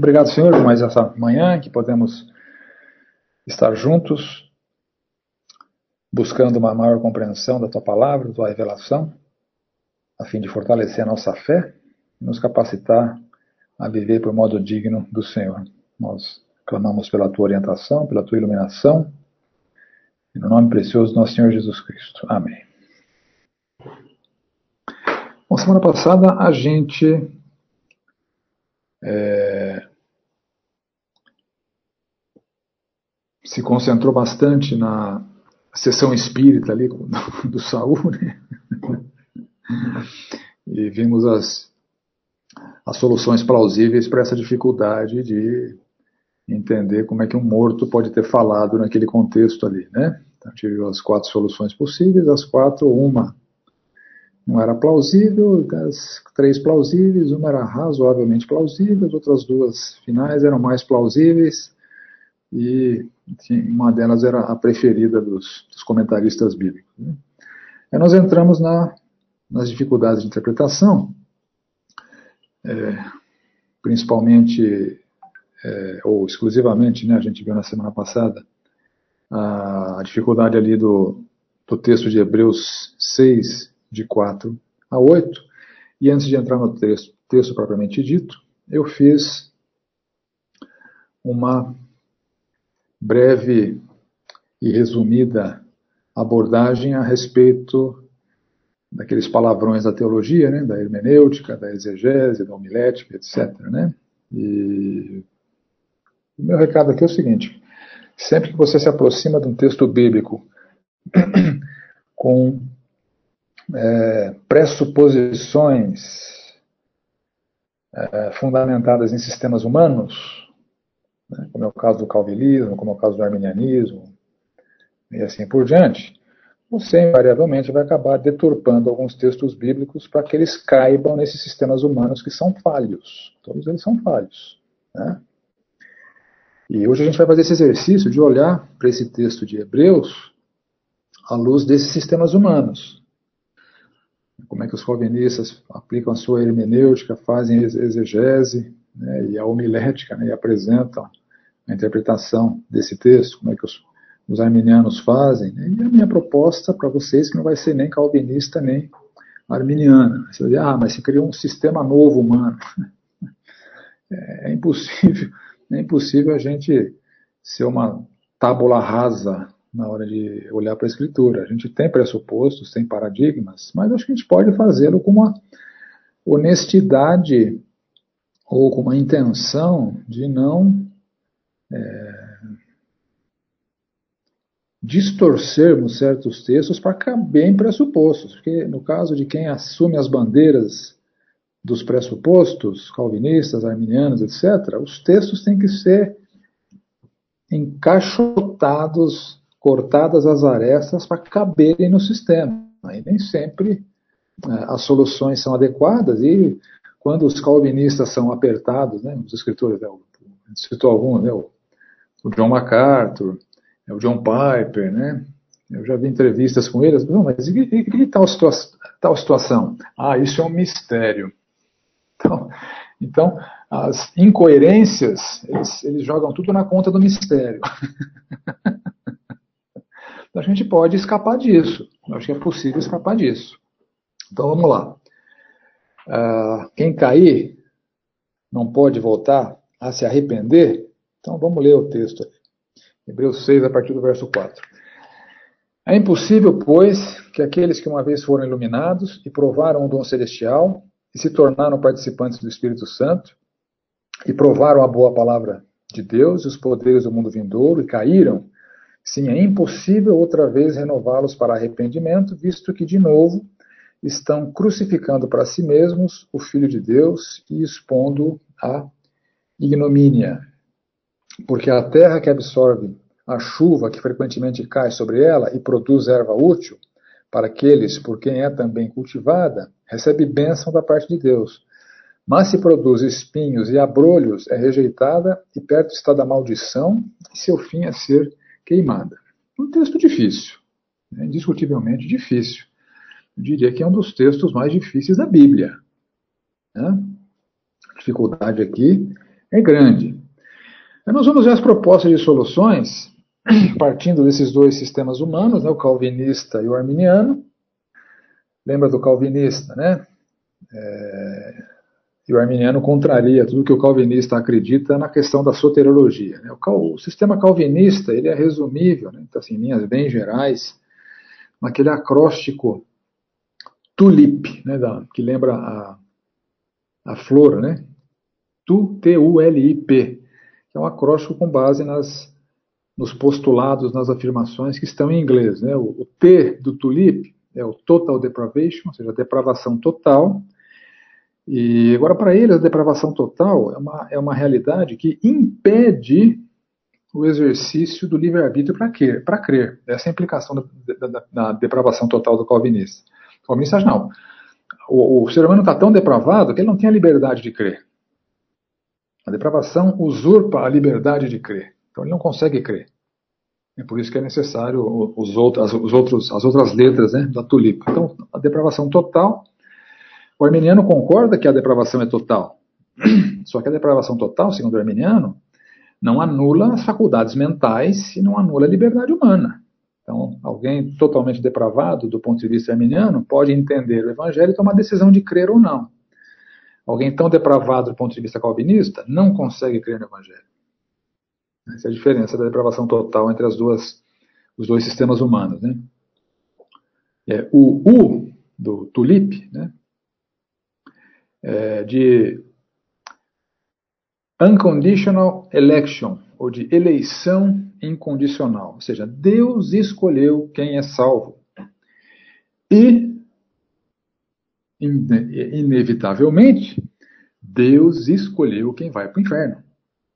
Obrigado, Senhor, por mais essa manhã que podemos estar juntos, buscando uma maior compreensão da Tua palavra, da Tua revelação, a fim de fortalecer a nossa fé e nos capacitar a viver por modo digno do Senhor. Nós clamamos pela Tua orientação, pela Tua iluminação, no nome precioso do nosso Senhor Jesus Cristo. Amém. Bom, semana passada a gente é, se concentrou bastante na sessão espírita ali do Saul, né? e vimos as, as soluções plausíveis para essa dificuldade de entender como é que um morto pode ter falado naquele contexto ali, né? Então, tive as quatro soluções possíveis, as quatro, uma não era plausível, as três plausíveis, uma era razoavelmente plausível, as outras duas finais eram mais plausíveis, e uma delas era a preferida dos, dos comentaristas bíblicos. Né? Aí nós entramos na, nas dificuldades de interpretação, é, principalmente, é, ou exclusivamente, né, a gente viu na semana passada, a, a dificuldade ali do, do texto de Hebreus 6, de 4 a 8. E antes de entrar no texto, texto propriamente dito, eu fiz uma breve e resumida abordagem a respeito daqueles palavrões da teologia, né, da hermenêutica, da exegese, da homilética, etc. Né? E o meu recado aqui é o seguinte: sempre que você se aproxima de um texto bíblico com é, pressuposições é, fundamentadas em sistemas humanos, né, como é o caso do calvinismo, como é o caso do arminianismo, e assim por diante, você invariavelmente vai acabar deturpando alguns textos bíblicos para que eles caibam nesses sistemas humanos que são falhos. Todos eles são falhos. Né? E hoje a gente vai fazer esse exercício de olhar para esse texto de Hebreus à luz desses sistemas humanos como é que os calvinistas aplicam a sua hermenêutica, fazem exegese né, e a homilética né, e apresentam a interpretação desse texto, como é que os, os arminianos fazem. Né, e a minha proposta para vocês que não vai ser nem calvinista nem arminiana. Você vai dizer, ah, mas se criou um sistema novo humano. É, é impossível, é impossível a gente ser uma tábula rasa na hora de olhar para a escritura. A gente tem pressupostos, tem paradigmas, mas acho que a gente pode fazê-lo com uma honestidade ou com uma intenção de não é, distorcermos certos textos para caber em pressupostos. Porque no caso de quem assume as bandeiras dos pressupostos, calvinistas, arminianos, etc., os textos têm que ser encaixotados cortadas as arestas para caberem no sistema. E nem sempre é, as soluções são adequadas e quando os calvinistas são apertados, né, os escritores, né, citou alguns, né, o, o, John MacArthur, né, o John Piper, né, eu já vi entrevistas com eles, não, mas e, e, e tal, situa tal situação? Ah, isso é um mistério. Então, então as incoerências, eles, eles jogam tudo na conta do mistério. a gente pode escapar disso. Eu acho que é possível escapar disso. Então vamos lá. Uh, quem cair não pode voltar a se arrepender? Então vamos ler o texto. Hebreus 6, a partir do verso 4. É impossível, pois, que aqueles que uma vez foram iluminados e provaram o dom celestial e se tornaram participantes do Espírito Santo e provaram a boa palavra de Deus e os poderes do mundo vindouro e caíram Sim, é impossível outra vez renová-los para arrependimento, visto que, de novo, estão crucificando para si mesmos o Filho de Deus e expondo a ignomínia. Porque a terra que absorve a chuva que frequentemente cai sobre ela e produz erva útil, para aqueles por quem é também cultivada, recebe bênção da parte de Deus. Mas se produz espinhos e abrolhos, é rejeitada e perto está da maldição, e seu fim é ser queimada. Um texto difícil, né, indiscutivelmente difícil. Eu diria que é um dos textos mais difíceis da Bíblia. Né? A dificuldade aqui é grande. Nós vamos ver as propostas de soluções partindo desses dois sistemas humanos, né, o calvinista e o arminiano. Lembra do calvinista, né? É, e o arminiano contraria tudo que o calvinista acredita na questão da soteriologia. Né? O, cal, o, sistema calvinista ele é resumível, né? então, assim, em linhas bem gerais, naquele acróstico tulip, né, da, que lembra a, a flor, né? Tu, T-U-L-I-P, que é um acróstico com base nas, nos postulados, nas afirmações que estão em inglês. Né? O, o T do tulip é o total depravation, ou seja, a depravação total. E agora, para ele, a depravação total é uma, é uma realidade que impede o exercício do livre-arbítrio para crer, crer. Essa é a implicação da, da, da, depravação total do calvinista. O calvinista não. O, o ser humano está tão depravado que ele não tem a liberdade de crer. A depravação usurpa a liberdade de crer. Então ele não consegue crer. É por isso que é necessário os outros, os outros, as outras letras né, da tulipa. Então, a depravação total. O arminiano concorda que a depravação é total. Só que a depravação total, segundo o arminiano, não anula as faculdades mentais e não anula a liberdade humana. Então, alguém totalmente depravado do ponto de vista arminiano pode entender o evangelho e tomar a decisão de crer ou não. Alguém tão depravado do ponto de vista calvinista não consegue crer no Evangelho. Essa é a diferença da depravação total entre as duas, os dois sistemas humanos. Né? É, o U do tulip, né, é de unconditional election, ou de eleição incondicional. Ou seja, Deus escolheu quem é salvo. E inevitavelmente, Deus escolheu quem vai para o inferno.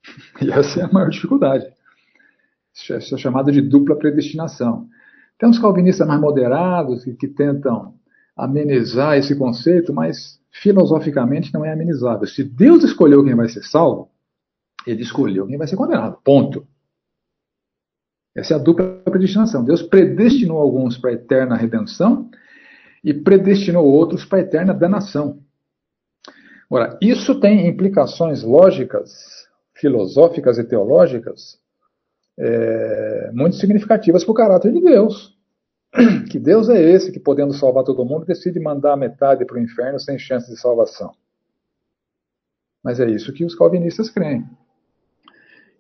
E essa é a maior dificuldade. Isso é chamado de dupla predestinação. Tem uns calvinistas mais moderados que, que tentam amenizar esse conceito, mas filosoficamente não é amenizável. Se Deus escolheu quem vai ser salvo, ele escolheu quem vai ser condenado. Ponto. Essa é a dupla predestinação. Deus predestinou alguns para a eterna redenção e predestinou outros para a eterna danação. Ora, isso tem implicações lógicas, filosóficas e teológicas é, muito significativas para o caráter de Deus. Que Deus é esse que, podendo salvar todo mundo, decide mandar a metade para o inferno sem chance de salvação. Mas é isso que os calvinistas creem.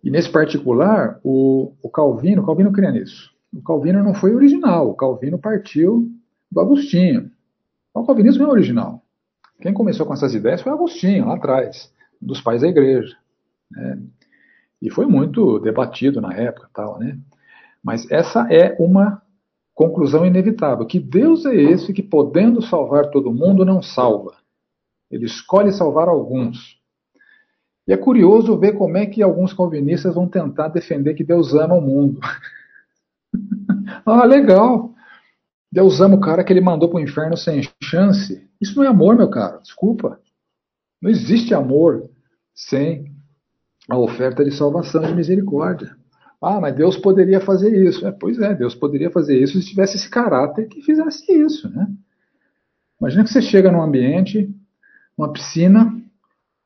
E nesse particular, o, o Calvino, o Calvino crê nisso. O Calvino não foi original, o Calvino partiu do Agostinho. O calvinismo é original. Quem começou com essas ideias foi Agostinho, lá atrás, dos pais da igreja. Né? E foi muito debatido na época, tal, né? Mas essa é uma conclusão inevitável, que Deus é esse que, podendo salvar todo mundo, não salva. Ele escolhe salvar alguns. E é curioso ver como é que alguns calvinistas vão tentar defender que Deus ama o mundo. ah, legal. Deus ama o cara que ele mandou para o inferno sem chance. Isso não é amor, meu caro. Desculpa. Não existe amor sem a oferta de salvação de misericórdia. Ah, mas Deus poderia fazer isso. É, pois é, Deus poderia fazer isso se tivesse esse caráter que fizesse isso. Né? Imagina que você chega num ambiente, uma piscina,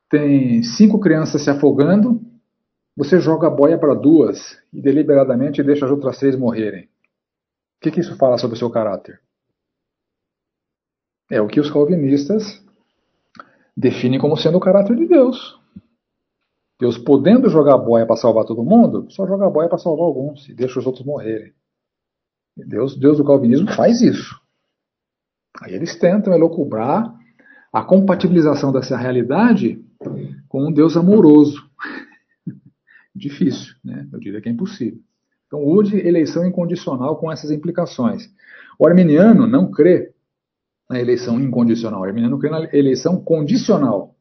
tem cinco crianças se afogando, você joga a boia para duas e deliberadamente deixa as outras três morrerem. O que, que isso fala sobre o seu caráter? É o que os calvinistas definem como sendo o caráter de Deus. Deus podendo jogar boia para salvar todo mundo, só joga boia para salvar alguns e deixa os outros morrerem. Deus, Deus do calvinismo faz isso. Aí eles tentam elocubrar a compatibilização dessa realidade com um Deus amoroso. Difícil, né? Eu diria que é impossível. Então, use eleição incondicional com essas implicações. O arminiano não crê na eleição incondicional. O arminiano crê na eleição condicional.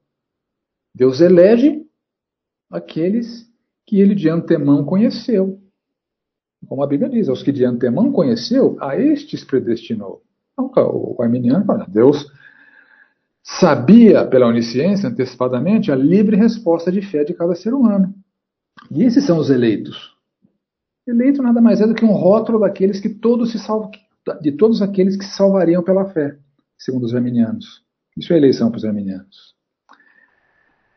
Deus elege aqueles que ele de antemão conheceu. Como a Bíblia diz, aos que de antemão conheceu, a estes predestinou. Então, o arminiano fala, Deus sabia pela onisciência, antecipadamente, a livre resposta de fé de cada ser humano. E esses são os eleitos. Eleito nada mais é do que um rótulo daqueles que todos se salvam, de todos aqueles que se salvariam pela fé, segundo os arminianos. Isso é eleição para os arminianos.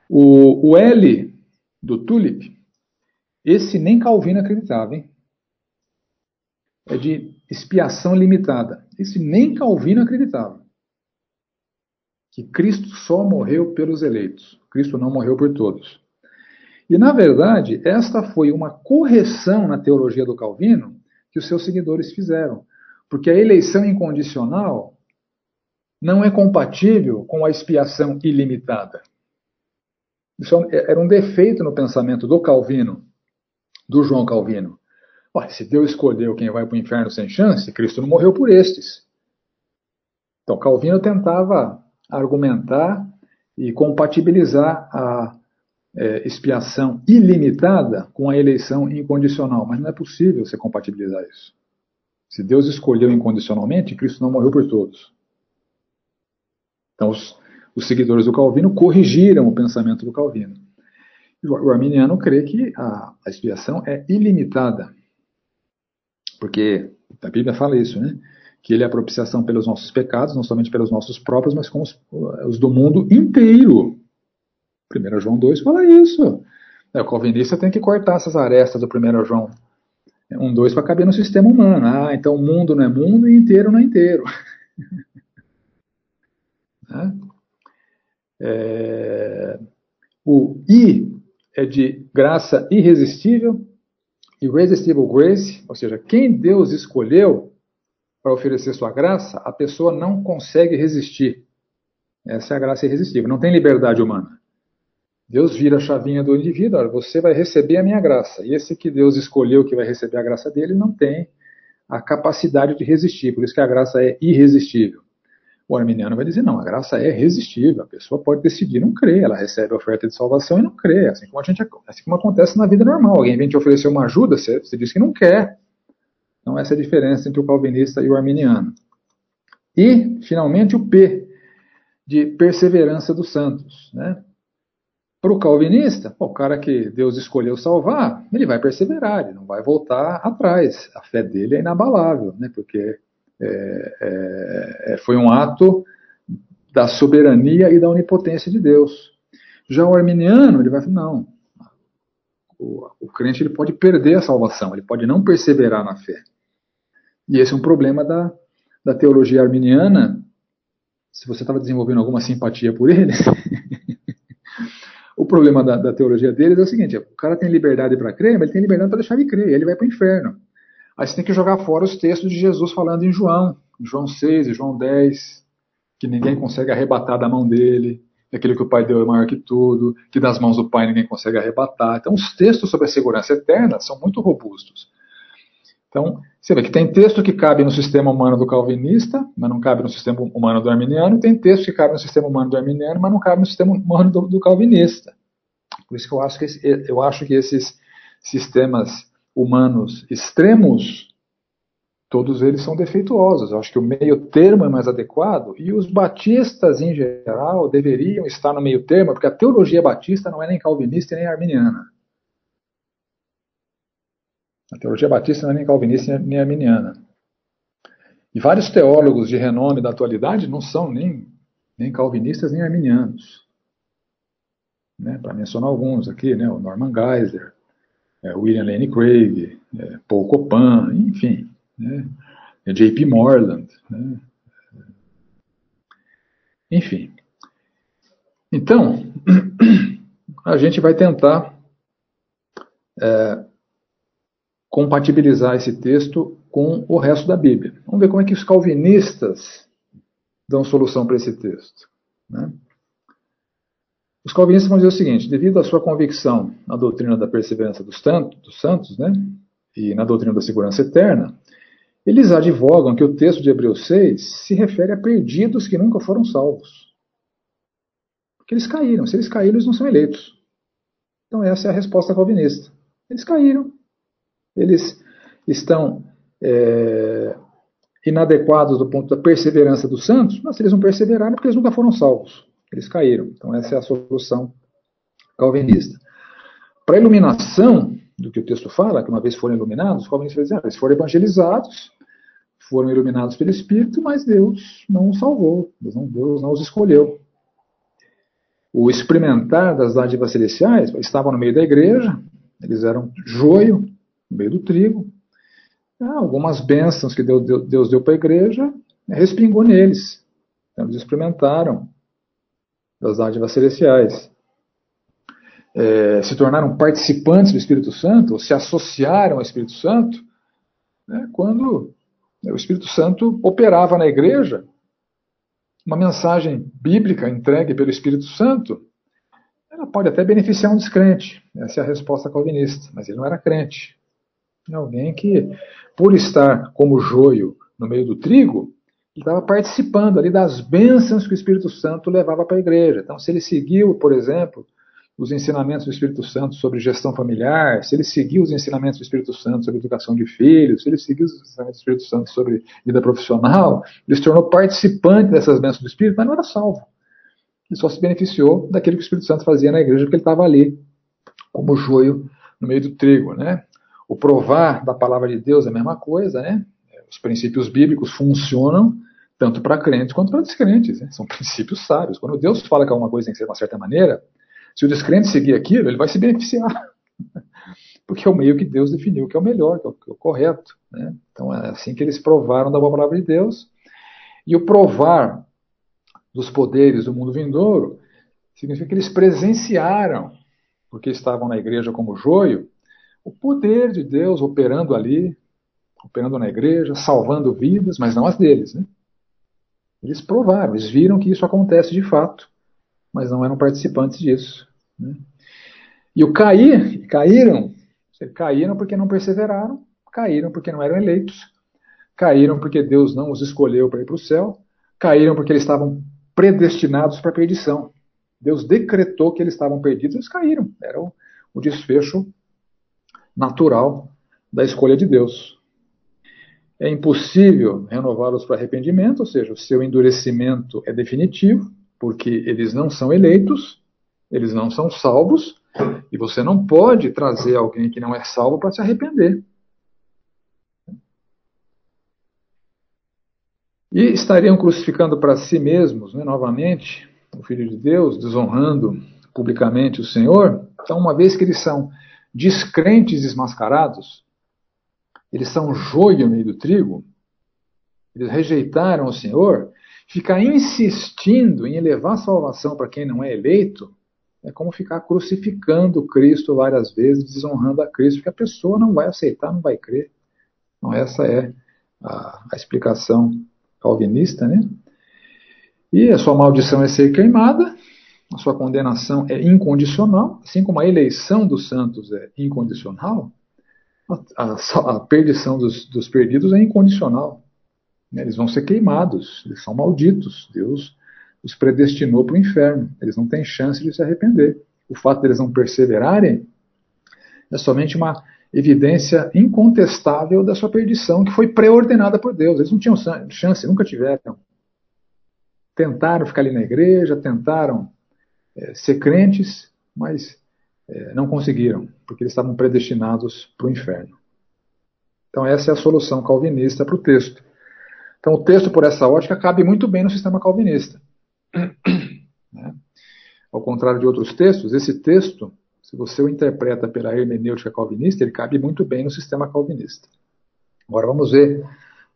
O, o L do Tulip, esse nem Calvino acreditava, hein? É de expiação limitada. Esse nem Calvino acreditava. Que Cristo só morreu pelos eleitos. Cristo não morreu por todos. E, na verdade, esta foi uma correção na teologia do Calvino que os seus seguidores fizeram. Porque a eleição incondicional não é compatível com a expiação ilimitada. Isso era um defeito no pensamento do Calvino, do João Calvino. Se Deus escolheu quem vai para o inferno sem chance, Cristo não morreu por estes. Então, Calvino tentava argumentar e compatibilizar a é, expiação ilimitada com a eleição incondicional, mas não é possível você compatibilizar isso. Se Deus escolheu incondicionalmente, Cristo não morreu por todos. Então, os, os seguidores do Calvino corrigiram o pensamento do Calvino. O arminiano crê que a, a expiação é ilimitada. Porque a Bíblia fala isso, né? Que ele é a propiciação pelos nossos pecados, não somente pelos nossos próprios, mas com os, os do mundo inteiro. 1 João 2 fala isso. É, o calvinista tem que cortar essas arestas do 1 João 1, 2 para caber no sistema humano. Ah, então o mundo não é mundo e inteiro não é inteiro. né? É, o I é de graça irresistível, irresistible grace, ou seja, quem Deus escolheu para oferecer sua graça, a pessoa não consegue resistir. Essa é a graça irresistível, não tem liberdade humana. Deus vira a chavinha do indivíduo, olha, você vai receber a minha graça. E esse que Deus escolheu que vai receber a graça dele não tem a capacidade de resistir, por isso que a graça é irresistível. O arminiano vai dizer, não, a graça é resistível, a pessoa pode decidir não crer, ela recebe a oferta de salvação e não crê, assim como, a gente, assim como acontece na vida normal. Alguém vem te oferecer uma ajuda, você, você diz que não quer. Então essa é a diferença entre o calvinista e o arminiano. E, finalmente, o P, de perseverança dos santos. Né? Para o calvinista, o cara que Deus escolheu salvar, ele vai perseverar, ele não vai voltar atrás. A fé dele é inabalável, né? porque é, é, é, foi um ato da soberania e da onipotência de Deus. Já o arminiano, ele vai não, o, o crente ele pode perder a salvação, ele pode não perseverar na fé. E esse é um problema da, da teologia arminiana. Se você estava desenvolvendo alguma simpatia por eles, o problema da, da, teologia deles é o seguinte: o cara tem liberdade para crer, mas ele tem liberdade para deixar de crer, ele vai para o inferno. Aí você tem que jogar fora os textos de Jesus falando em João, João 6 e João 10, que ninguém consegue arrebatar da mão dele, que aquele que o Pai deu é maior que tudo, que das mãos do Pai ninguém consegue arrebatar. Então, os textos sobre a segurança eterna são muito robustos. Então, você vê que tem texto que cabe no sistema humano do calvinista, mas não cabe no sistema humano do arminiano, tem texto que cabe no sistema humano do arminiano, mas não cabe no sistema humano do, do calvinista. Por isso que eu acho que, eu acho que esses sistemas humanos extremos, todos eles são defeituosos. Eu acho que o meio termo é mais adequado e os batistas, em geral, deveriam estar no meio termo, porque a teologia batista não é nem calvinista nem arminiana. A teologia batista não é nem calvinista nem arminiana. E vários teólogos de renome da atualidade não são nem, nem calvinistas nem arminianos. Né, Para mencionar alguns aqui, né, o Norman Geisler, é, William Lane Craig, é, Paul Copan, enfim, né, é J.P. Morland, né, enfim. Então, a gente vai tentar é, compatibilizar esse texto com o resto da Bíblia. Vamos ver como é que os calvinistas dão solução para esse texto. Né? Os calvinistas vão dizer o seguinte: devido à sua convicção na doutrina da perseverança dos, tantos, dos santos, né, e na doutrina da segurança eterna, eles advogam que o texto de Hebreus 6 se refere a perdidos que nunca foram salvos. Porque eles caíram. Se eles caíram, eles não são eleitos. Então, essa é a resposta calvinista. Eles caíram. Eles estão é, inadequados do ponto da perseverança dos santos, mas eles não perseveraram, porque eles nunca foram salvos. Eles caíram. Então, essa é a solução calvinista. Para a iluminação do que o texto fala, que uma vez foram iluminados, os calvinistas dizem, ah, eles foram evangelizados, foram iluminados pelo Espírito, mas Deus não os salvou, Deus não, Deus não os escolheu. o experimentar das dádivas celestiais, estavam no meio da igreja, eles eram joio, no meio do trigo. Ah, algumas bênçãos que Deus, Deus deu para a igreja, respingou neles. Então, eles experimentaram das dádivas celestiais. É, se tornaram participantes do Espírito Santo, ou se associaram ao Espírito Santo, né, quando o Espírito Santo operava na igreja uma mensagem bíblica entregue pelo Espírito Santo, ela pode até beneficiar um descrente. Essa é a resposta calvinista. Mas ele não era crente. É alguém que, por estar como joio no meio do trigo, ele estava participando ali das bênçãos que o Espírito Santo levava para a igreja. Então, se ele seguiu, por exemplo, os ensinamentos do Espírito Santo sobre gestão familiar, se ele seguiu os ensinamentos do Espírito Santo sobre educação de filhos, se ele seguiu os ensinamentos do Espírito Santo sobre vida profissional, ele se tornou participante dessas bênçãos do Espírito, mas não era salvo. Ele só se beneficiou daquilo que o Espírito Santo fazia na igreja, porque ele estava ali, como joio no meio do trigo. Né? O provar da palavra de Deus é a mesma coisa, né? Os princípios bíblicos funcionam tanto para crentes quanto para descrentes. Né? São princípios sábios. Quando Deus fala que alguma coisa tem que ser de uma certa maneira, se o descrente seguir aquilo, ele vai se beneficiar. Porque é o meio que Deus definiu que é o melhor, que é o, que é o correto. Né? Então é assim que eles provaram da boa palavra de Deus. E o provar dos poderes do mundo vindouro significa que eles presenciaram, porque estavam na igreja como joio, o poder de Deus operando ali, operando na igreja, salvando vidas, mas não as deles. Né? Eles provaram, eles viram que isso acontece de fato mas não eram participantes disso. Né? E o cair, caíram, caíram porque não perseveraram, caíram porque não eram eleitos, caíram porque Deus não os escolheu para ir para o céu, caíram porque eles estavam predestinados para a perdição. Deus decretou que eles estavam perdidos, eles caíram. Era o, o desfecho natural da escolha de Deus. É impossível renová-los para arrependimento, ou seja, o seu endurecimento é definitivo porque eles não são eleitos, eles não são salvos, e você não pode trazer alguém que não é salvo para se arrepender. E estariam crucificando para si mesmos, né, novamente, o Filho de Deus, desonrando publicamente o Senhor. Então, uma vez que eles são descrentes desmascarados, eles são joio no meio do trigo, eles rejeitaram o Senhor, Ficar insistindo em elevar a salvação para quem não é eleito é como ficar crucificando Cristo várias vezes, desonrando a Cristo, porque a pessoa não vai aceitar, não vai crer. Então, essa é a, a explicação calvinista, né? E a sua maldição é ser queimada, a sua condenação é incondicional, assim como a eleição dos santos é incondicional, a, a, perdição dos, dos perdidos é incondicional. Né? Eles vão ser queimados, eles são malditos. Deus os predestinou para o inferno. Eles não têm chance de se arrepender. O fato deles não perseverarem é somente uma evidência incontestável da sua perdição, que foi preordenada por Deus. Eles não tinham chance, nunca tiveram. Tentaram ficar ali na igreja, tentaram é, ser crentes, mas não conseguiram, porque eles estavam predestinados para o inferno. Então, essa é a solução calvinista para o texto. Então, o texto, por essa ótica, cabe muito bem no sistema calvinista. Né? Ao contrário de outros textos, esse texto, se você o interpreta pela hermenêutica calvinista, ele cabe muito bem no sistema calvinista. Agora vamos ver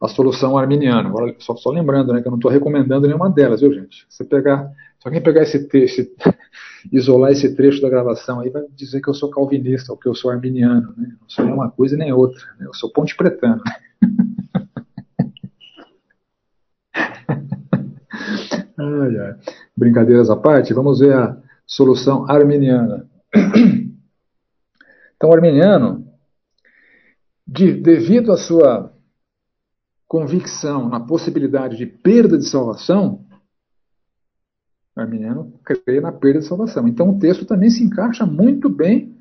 a solução arminiana. Agora, só, só lembrando né, que eu não estou recomendando nenhuma delas, viu, gente? Se, pegar, alguém pegar esse texto, isolar esse trecho da gravação aí, vai dizer que eu sou calvinista ou que eu sou arminiano. Né? Não sou nem uma coisa nem outra. Né? Eu sou ponte pretano. Ai, ai. Brincadeiras à parte, vamos ver a solução arminiana. Então, o arminiano, de, devido à sua convicção na possibilidade de perda de salvação, o arminiano crê na perda de salvação. Então, o texto também se encaixa muito bem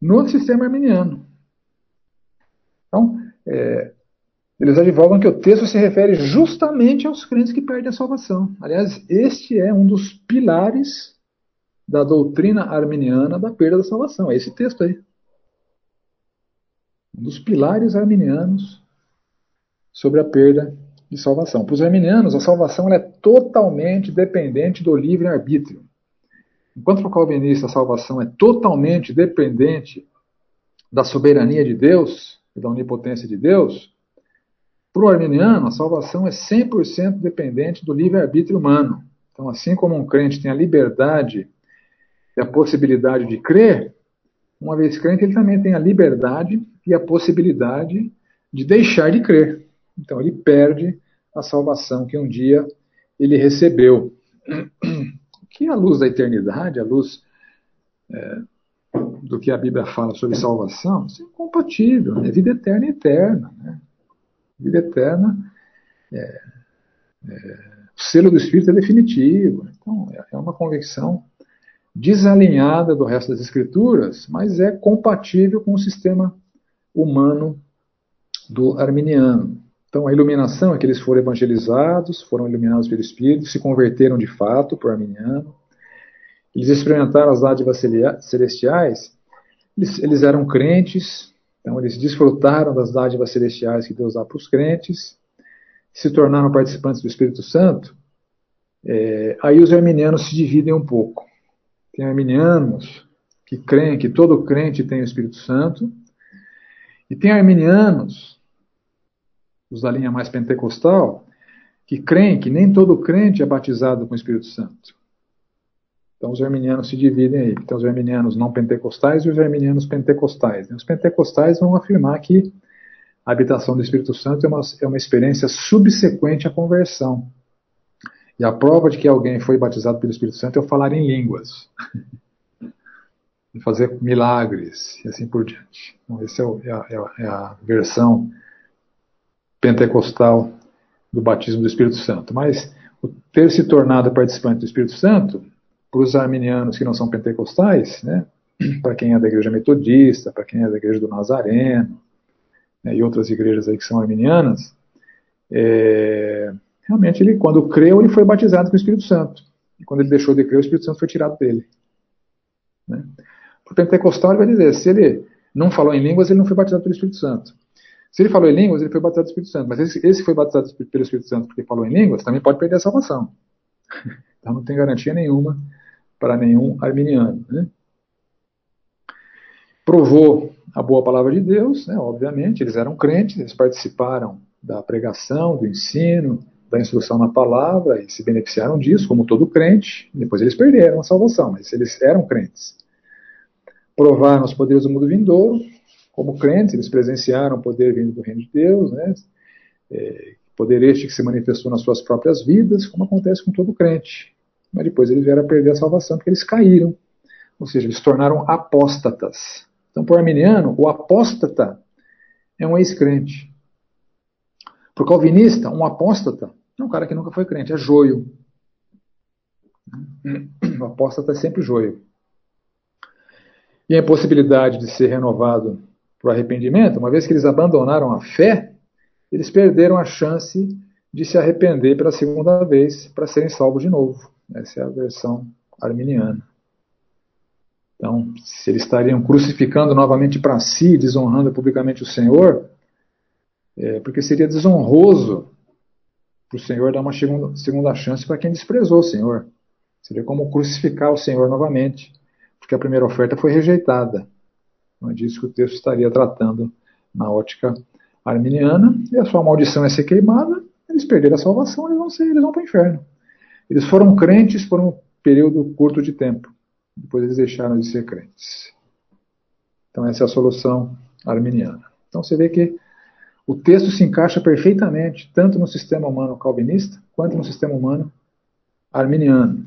no sistema arminiano. Então, é, eles advogam que o texto se refere justamente aos crentes que perdem a salvação. Aliás, este é um dos pilares da doutrina arminiana da perda da salvação. É esse texto aí. Um dos pilares arminianos sobre a perda de salvação. Para os arminianos, a salvação é totalmente dependente do livre-arbítrio. enquanto para o calvinista a salvação é totalmente dependente da soberania de Deus e da onipotência de Deus, para o arminiano a salvação é 100% dependente do livre-arbítrio humano. Então, assim como um crente tem a liberdade e a possibilidade de crer, uma vez crente, ele também tem a liberdade e a possibilidade de deixar de crer. Então, ele perde a salvação que um dia ele recebeu. Que a luz da eternidade, a luz é, do que a Bíblia fala sobre salvação, isso é incompatível. Né? Vida eterna é eterna. Né? Vida eterna, é, é, o selo do Espírito é definitivo. Então, é, é uma convicção desalinhada do resto das Escrituras, mas é compatível com o sistema humano do arminiano. Então, a iluminação é que eles foram evangelizados, foram iluminados pelo Espírito, se converteram de fato para o arminiano. Eles experimentaram as dádivas celestiais, eles, eles eram crentes, então eles desfrutaram das dádivas celestiais que Deus dá para os crentes, se tornaram participantes do Espírito Santo. É, aí os arminianos se dividem um pouco. Tem arminianos que creem que todo crente tem o Espírito Santo, e tem arminianos os da linha mais pentecostal, que creem que nem todo crente é batizado com o Espírito Santo. Então os arminianos se dividem aí. Tem os arminianos não pentecostais e os arminianos pentecostais. Os pentecostais vão afirmar que a habitação do Espírito Santo é uma, é uma experiência subsequente à conversão. E a prova de que alguém foi batizado pelo Espírito Santo é eu falar em línguas. fazer milagres, e assim por diante. Então, essa é, é, a, é a versão pentecostal do batismo do Espírito Santo. Mas ter se tornado participante do Espírito Santo, para os arminianos que não são pentecostais, né, para quem é da igreja metodista, para quem é da igreja do Nazareno, né, e outras igrejas aí que são arminianas, é, realmente ele, quando creu, ele foi batizado com o Espírito Santo. E quando ele deixou de crer, o Espírito Santo foi tirado dele. Né? Para o pentecostal, ele vai dizer, se ele não falou em línguas, ele não foi batizado pelo Espírito Santo. Se ele falou em línguas, ele foi batizado do Espírito Santo. Mas esse, esse foi batizado pelo Espírito Santo porque falou em línguas, também pode perder a salvação. Então não tem garantia nenhuma para nenhum arminiano. Né? Provou a boa palavra de Deus, né, obviamente, eles eram crentes, eles participaram da pregação, do ensino, da instrução na palavra e se beneficiaram disso, como todo crente. Depois eles perderam a salvação, mas eles eram crentes. Provaram os poderes do mundo vindouro, como crentes, eles presenciaram o poder vindo do reino de Deus, né? É, poder este que se manifestou nas suas próprias vidas, como acontece com todo crente. Mas depois eles vieram a perder a salvação porque eles caíram, ou seja, eles se tornaram apóstatas. Então, para o arminiano, o apóstata é um ex-crente. Para o calvinista, um apóstata é um cara que nunca foi crente, é joio. O apóstata é sempre joio. E a impossibilidade de ser renovado para o arrependimento, uma vez que eles abandonaram a fé, eles perderam a chance de se arrepender pela segunda vez para serem salvos de novo. Essa é a versão arminiana. Então, se eles estariam crucificando novamente para si, desonrando publicamente o Senhor, é, porque seria desonroso para o Senhor dar uma segunda, segunda chance para quem desprezou o Senhor. Seria como crucificar o Senhor novamente, porque a primeira oferta foi rejeitada. Não é disso que o texto estaria tratando na ótica arminiana. E a sua maldição é ser queimada, eles perderam a salvação, eles vão, ser, eles vão para o inferno. Eles foram crentes por um período curto de tempo. Depois eles deixaram de ser crentes. Então essa é a solução arminiana. Então você vê que o texto se encaixa perfeitamente tanto no sistema humano calvinista quanto no sistema humano arminiano.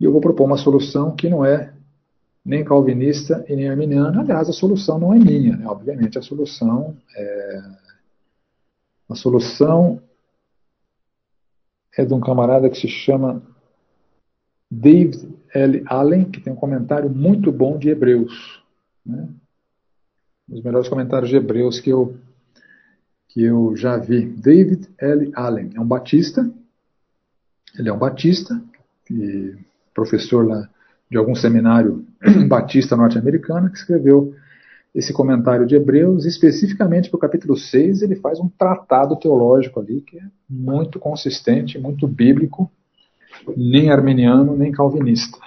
E eu vou propor uma solução que não é nem calvinista e nem arminiano. Aliás, a solução não é minha, né? obviamente a solução é a solução é de um camarada que se chama David L. Allen, que tem um comentário muito bom de Hebreus. Né? Um dos melhores comentários de Hebreus que eu, que eu já vi. David L. Allen é um batista, ele é um batista, e professor lá de algum seminário batista norte-americano, que escreveu esse comentário de Hebreus, especificamente para o capítulo 6, ele faz um tratado teológico ali que é muito consistente, muito bíblico, nem arminiano, nem calvinista.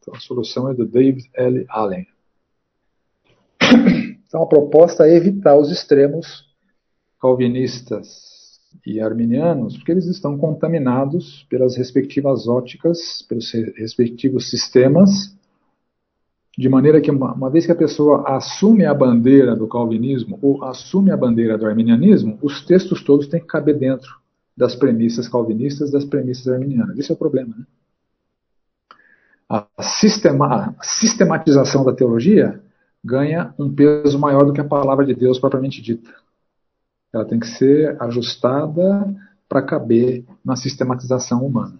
Então a solução é do David L. Allen. Então a proposta é evitar os extremos calvinistas e arminianos, porque eles estão contaminados pelas respectivas óticas, pelos respectivos sistemas, de maneira que uma, uma vez que a pessoa assume a bandeira do calvinismo ou assume a bandeira do arminianismo, os textos todos têm que caber dentro das premissas calvinistas, das premissas arminianas. Esse é o problema. Né? A, sistema, a sistematização da teologia ganha um peso maior do que a palavra de Deus propriamente dita. Ela tem que ser ajustada para caber na sistematização humana.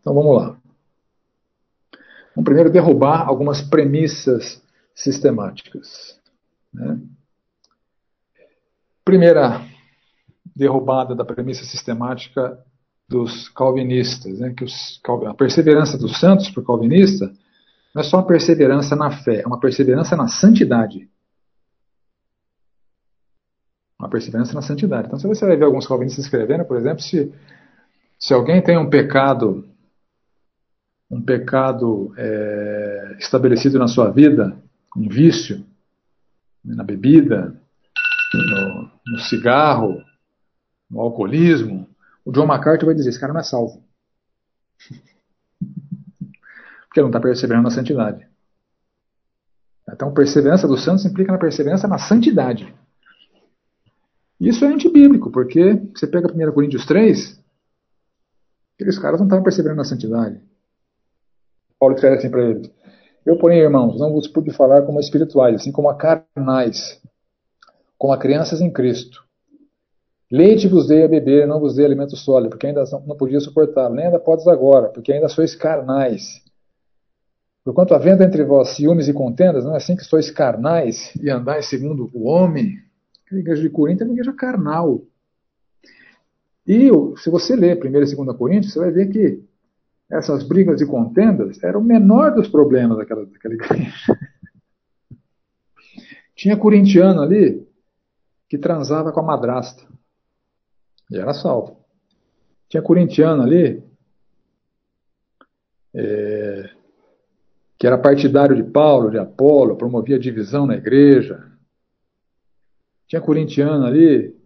Então vamos lá. Vamos primeiro derrubar algumas premissas sistemáticas. Né? Primeira derrubada da premissa sistemática dos calvinistas, né? que os, a perseverança dos santos para o calvinista não é só uma perseverança na fé, é uma perseverança na santidade. Uma perseverança na santidade. Então, se você vai ver alguns calvinistas escrevendo, por exemplo, se, se alguém tem um pecado, um pecado é, estabelecido na sua vida, um vício, na bebida, no, no cigarro, no alcoolismo, o John MacArthur vai dizer: esse cara não é salvo. Porque não está perseverando na santidade. Então, perseverança dos santos implica na perseverança na santidade. Isso é antibíblico, porque você pega 1 Coríntios 3, aqueles caras não estavam perseverando na santidade. Paulo escreve assim para eles: Eu, porém, irmãos, não vos pude falar como espirituais, assim como a carnais, como a crianças em Cristo. Leite vos dei a beber, não vos dei alimento sólido, porque ainda não podia suportá-lo, nem ainda podes agora, porque ainda sois carnais. Porquanto havendo entre vós ciúmes e contendas, não é assim que sois carnais e andais segundo o homem? A igreja de Corinto é uma igreja carnal. E se você ler 1 e 2 Coríntios, você vai ver que essas brigas e contendas eram o menor dos problemas daquela, daquela igreja. Tinha corintiano ali que transava com a madrasta. E era salvo. Tinha corintiano ali, é, que era partidário de Paulo, de Apolo, promovia divisão na igreja. Tinha corintiano ali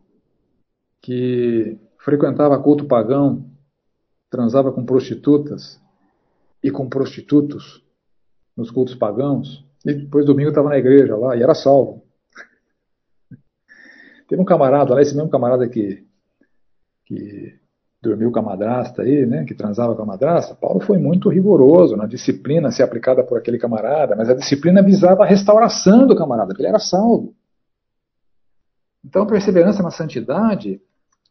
que frequentava culto pagão, transava com prostitutas e com prostitutos nos cultos pagãos, e depois domingo estava na igreja lá e era salvo. Teve um camarada lá, esse mesmo camarada que que dormiu com a madrasta aí, né, que transava com a madrasta, Paulo foi muito rigoroso na disciplina ser aplicada por aquele camarada, mas a disciplina visava a restauração do camarada, porque ele era salvo. Então, a perseverança na santidade,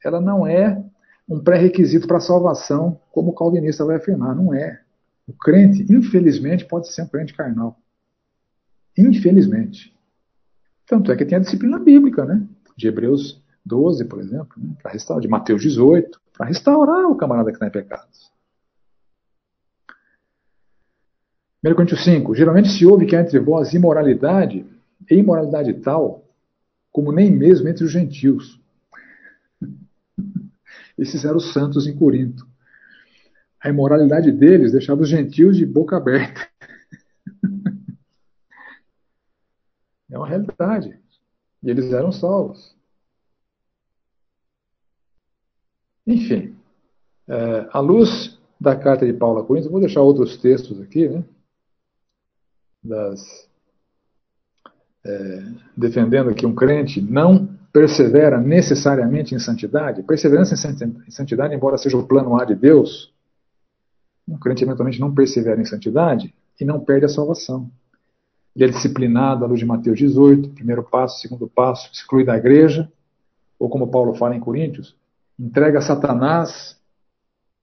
ela não é um pré-requisito para a salvação, como o calvinista vai afirmar, não é. O crente, infelizmente, pode ser um crente carnal. Infelizmente. Tanto é que tem a disciplina bíblica, né? De Hebreus 12, por exemplo, né, para restaurar, de Mateus 18, para restaurar o camarada que está em pecados. 1 Coríntios 5. Geralmente se ouve que há entre vós imoralidade, e imoralidade tal, como nem mesmo entre os gentios. Esses eram os santos em Corinto. A imoralidade deles deixava os gentios de boca aberta. É uma realidade. E eles eram salvos. Enfim, é, à luz da carta de Paulo a Coríntios, vou deixar outros textos aqui, né, das, é, defendendo que um crente não persevera necessariamente em santidade. Perseverança em santidade, embora seja o plano A de Deus, um crente eventualmente não persevera em santidade e não perde a salvação. Ele é disciplinado à luz de Mateus 18, primeiro passo, segundo passo, exclui da igreja, ou como Paulo fala em Coríntios, entrega a Satanás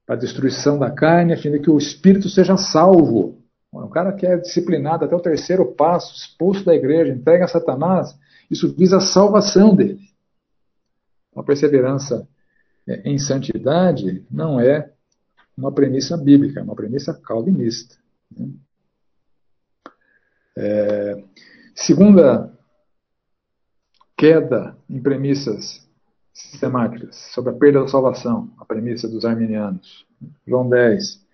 para a destruição da carne, a fim de que o espírito seja salvo. O cara que é disciplinado até o terceiro passo, expulso da igreja, entrega a Satanás, isso visa a salvação dele. Uma perseverança é, em santidade não é uma premissa bíblica, é uma premissa calvinista. Né? É, segunda queda em premissas sistemáticas sobre a perda da salvação, a premissa dos arminianos. João 10.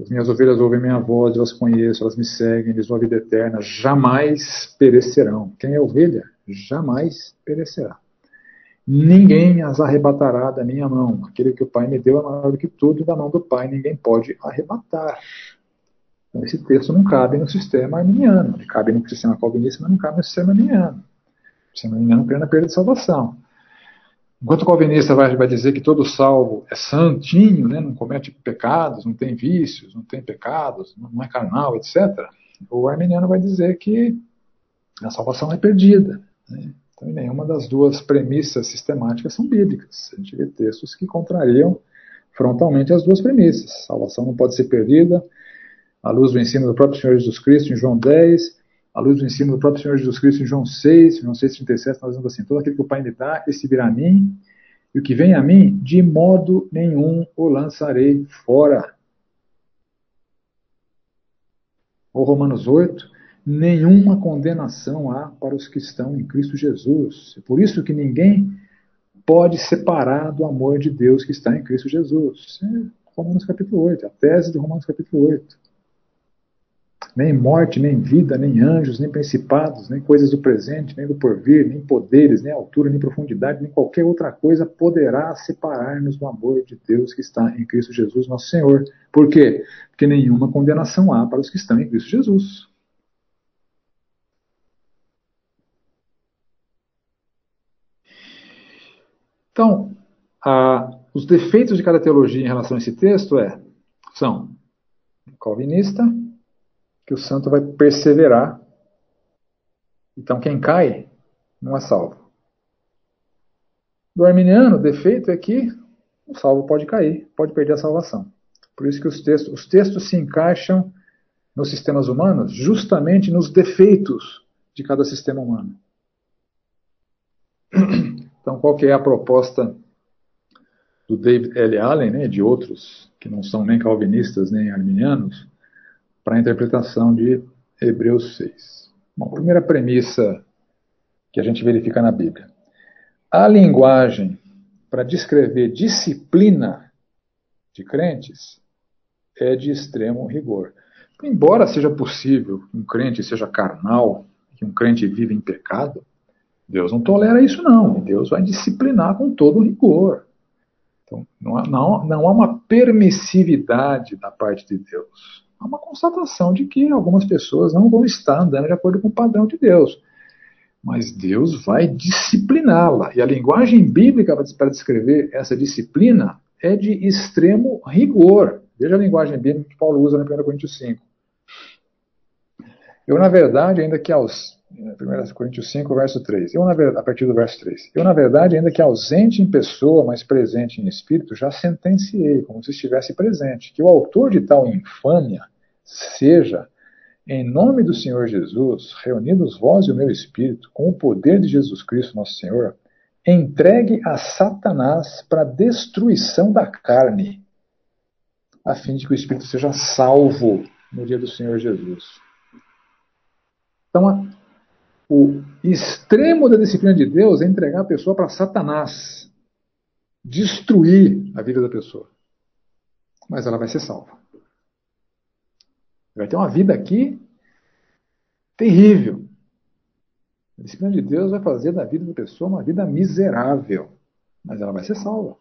As minhas ovelhas ouvem minha voz, eu as conheço, elas me seguem, eles vão a vida eterna, jamais perecerão. Quem é ovelha? Jamais perecerá. Ninguém as arrebatará da minha mão. Aquele que o Pai me deu é maior do que tudo, e da mão do Pai ninguém pode arrebatar. Então, esse texto não cabe no sistema arminiano. Ele cabe no sistema calvinista, mas não cabe no sistema arminiano. O sistema arminiano crê na perda de salvação. Enquanto o calvinista vai, vai, dizer que todo salvo é santinho, né, não comete pecados, não tem vícios, não tem pecados, não é carnal, etc., o arminiano vai dizer que a salvação é perdida. Né? Então, nenhuma das duas premissas sistemáticas são bíblicas. A gente vê textos que contrariam frontalmente as duas premissas. A salvação não pode ser perdida, à luz do ensino do próprio Senhor Jesus Cristo em João 10, à luz do ensino do próprio Senhor Jesus Cristo em João 6, João 6, 37, nós dizemos assim, todo aquele que o Pai me dá, esse virá a mim, e o que vem a mim, de modo nenhum o lançarei fora. Ou Romanos 8, nenhuma condenação há para os que estão em Cristo Jesus. É por isso que ninguém pode separar do amor de Deus que está em Cristo Jesus. É Romanos capítulo 8, a tese de Romanos capítulo 8 nem morte, nem vida, nem anjos, nem principados, nem coisas do presente, nem do porvir, nem poderes, nem altura, nem profundidade, nem qualquer outra coisa poderá separar-nos do amor de Deus que está em Cristo Jesus, nosso Senhor. Por quê? Porque nenhuma condenação há para os que estão em Cristo Jesus. Então, os defeitos de cada teologia em relação a esse texto é, são calvinista, que o santo vai perseverar. Então quem cai não é salvo. Do arminiano, o defeito é que o salvo pode cair, pode perder a salvação. Por isso que os textos, os textos se encaixam nos sistemas humanos justamente nos defeitos de cada sistema humano. Então, qual que é a proposta do David L. Allen, né, de outros que não são nem calvinistas nem arminianos, para a interpretação de Hebreus 6. Bom, primeira premissa que a gente verifica na Bíblia. A linguagem para descrever disciplina de crentes é de extremo rigor. Embora seja possível que um crente seja carnal, que um crente vive em pecado, Deus não tolera isso não. Deus vai disciplinar com todo rigor. Então, não há, não, não há uma permissividade da parte de Deus há uma constatação de que algumas pessoas não vão estar andando de acordo com o padrão de Deus. Mas Deus vai discipliná-la. E a linguagem bíblica para descrever essa disciplina é de extremo rigor. Veja a linguagem bíblica que Paulo usa na 1 Coríntios 5. Eu, na verdade, ainda que aos 1 Coríntios 5, verso 3. Eu, na a partir do verso 3. Eu, na verdade, ainda que ausente em pessoa, mas presente em espírito, já sentenciei, como se estivesse presente, que o autor de tal infâmia seja, em nome do Senhor Jesus, reunidos vós e o meu espírito, com o poder de Jesus Cristo, nosso Senhor, entregue a Satanás para destruição da carne, a fim de que o espírito seja salvo no dia do Senhor Jesus. Então, o extremo da disciplina de Deus é entregar a pessoa para Satanás, destruir a vida da pessoa. Mas ela vai ser salva. Vai ter uma vida aqui terrível. A disciplina de Deus vai fazer da vida da pessoa uma vida miserável. Mas ela vai ser salva.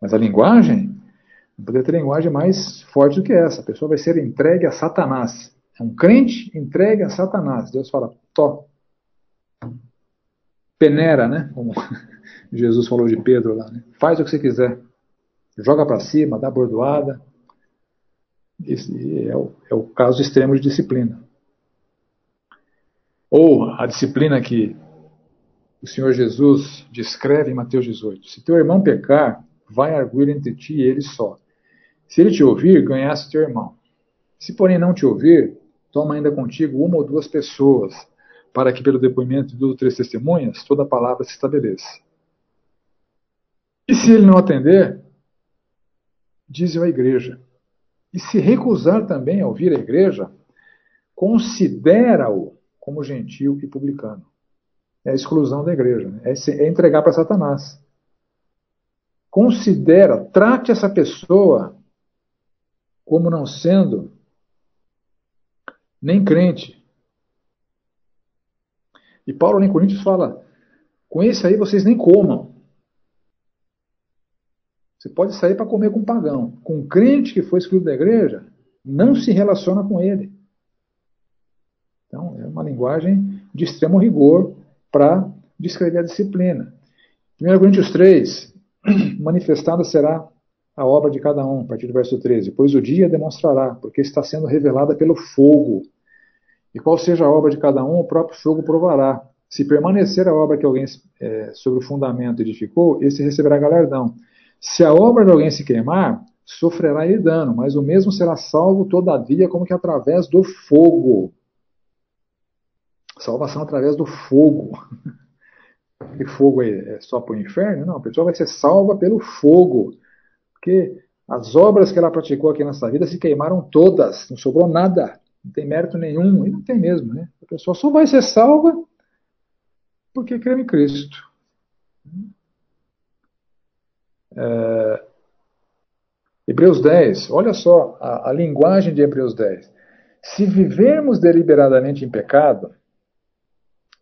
Mas a linguagem, não poderia ter linguagem mais forte do que essa. A pessoa vai ser entregue a Satanás. É um crente entregue a Satanás. Deus fala, to. Peneira, né? Como Jesus falou de Pedro lá. Né? Faz o que você quiser. Joga para cima, dá bordoada. Esse é o, é o caso extremo de disciplina. Ou a disciplina que o Senhor Jesus descreve em Mateus 18. Se teu irmão pecar, vai arguir entre ti e ele só. Se ele te ouvir, ganhaste teu irmão. Se porém não te ouvir, toma ainda contigo uma ou duas pessoas, para que pelo depoimento de duas ou três testemunhas toda a palavra se estabeleça. E se ele não atender, diz-o à igreja. E se recusar também a ouvir a igreja, considera-o como gentil e publicano. É a exclusão da igreja, né? é entregar para Satanás. Considera, trate essa pessoa como não sendo nem crente. E Paulo em Coríntios fala: com esse aí vocês nem comam. Você pode sair para comer com um pagão. Com um crente que foi excluído da igreja, não se relaciona com ele. Então, é uma linguagem de extremo rigor para descrever a disciplina. 1 Coríntios 3, manifestada será a obra de cada um, a partir do verso 13. Pois o dia demonstrará, porque está sendo revelada pelo fogo. E qual seja a obra de cada um, o próprio fogo provará. Se permanecer a obra que alguém é, sobre o fundamento edificou, esse receberá galardão. Se a obra de alguém se queimar, sofrerá ele dano, mas o mesmo será salvo, todavia, como que através do fogo. Salvação através do fogo. E fogo é só para o inferno? Não, a pessoa vai ser salva pelo fogo. Porque as obras que ela praticou aqui nessa vida se queimaram todas, não sobrou nada, não tem mérito nenhum, e não tem mesmo, né? A pessoa só vai ser salva porque crê em Cristo. É, Hebreus 10, olha só a, a linguagem de Hebreus 10. Se vivermos deliberadamente em pecado,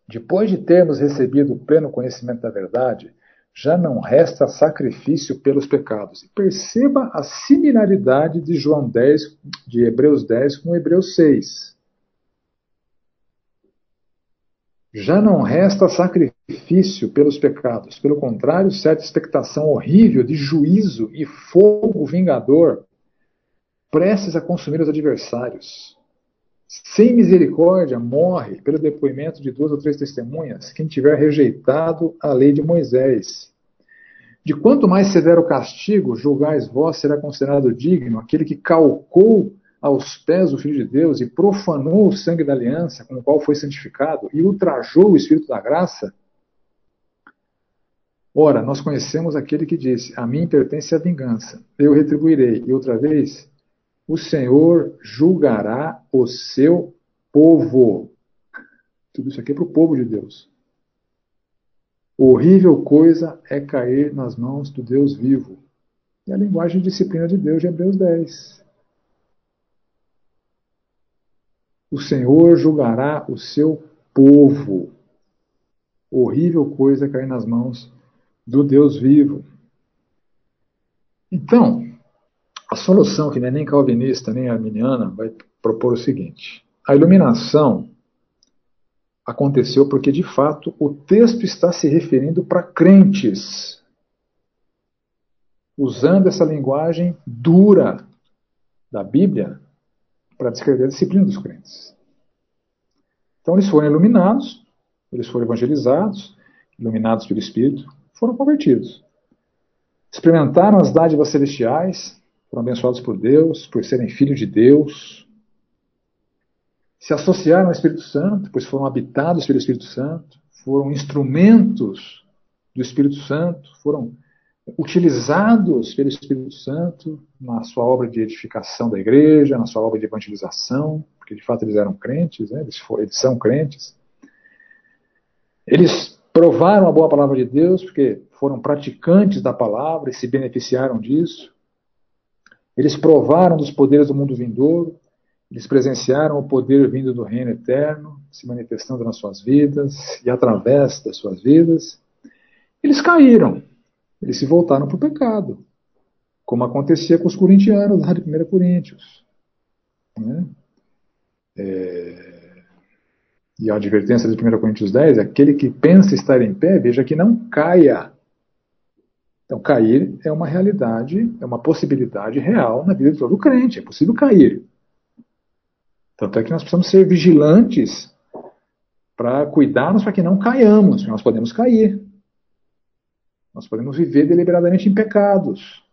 depois de termos recebido o pleno conhecimento da verdade, já não resta sacrifício pelos pecados. Perceba a similaridade de João 10, de Hebreus 10 com Hebreus 6. Já não resta sacrifício pelos pecados. Pelo contrário, certa expectação horrível de juízo e fogo vingador, prestes a consumir os adversários. Sem misericórdia, morre, pelo depoimento de duas ou três testemunhas, quem tiver rejeitado a lei de Moisés. De quanto mais severo castigo julgais vós, será considerado digno aquele que calcou aos pés do Filho de Deus e profanou o sangue da aliança com o qual foi santificado e ultrajou o Espírito da graça? Ora, nós conhecemos aquele que disse: A mim pertence a vingança, eu retribuirei. E outra vez, o Senhor julgará o seu povo. Tudo isso aqui é para o povo de Deus. Horrível coisa é cair nas mãos do Deus vivo. É a linguagem de disciplina de Deus de Hebreus 10. O Senhor julgará o seu povo. Horrível coisa é cair nas mãos do Deus vivo. Então, a solução, que não é nem calvinista nem arminiana, vai propor o seguinte: a iluminação aconteceu porque, de fato, o texto está se referindo para crentes, usando essa linguagem dura da Bíblia para descrever a disciplina dos crentes. Então eles foram iluminados, eles foram evangelizados, iluminados pelo Espírito, foram convertidos. Experimentaram as dádivas celestiais, foram abençoados por Deus, por serem filhos de Deus. Se associaram ao Espírito Santo, pois foram habitados pelo Espírito Santo, foram instrumentos do Espírito Santo, foram utilizados pelo Espírito Santo na sua obra de edificação da igreja, na sua obra de evangelização, porque de fato eles eram crentes, né? eles, foram, eles são crentes. Eles provaram a boa palavra de Deus, porque foram praticantes da palavra e se beneficiaram disso. Eles provaram dos poderes do mundo vindouro, eles presenciaram o poder vindo do reino eterno, se manifestando nas suas vidas e através das suas vidas. Eles caíram, eles se voltaram para o pecado, como acontecia com os corintianos lá de 1 Coríntios. Né? É... E a advertência de 1 Coríntios 10 é aquele que pensa estar em pé, veja que não caia. Então, cair é uma realidade, é uma possibilidade real na vida de todo crente. É possível cair. Tanto é que nós precisamos ser vigilantes para cuidarmos para que não caiamos, nós podemos cair. Nós podemos viver deliberadamente em pecados,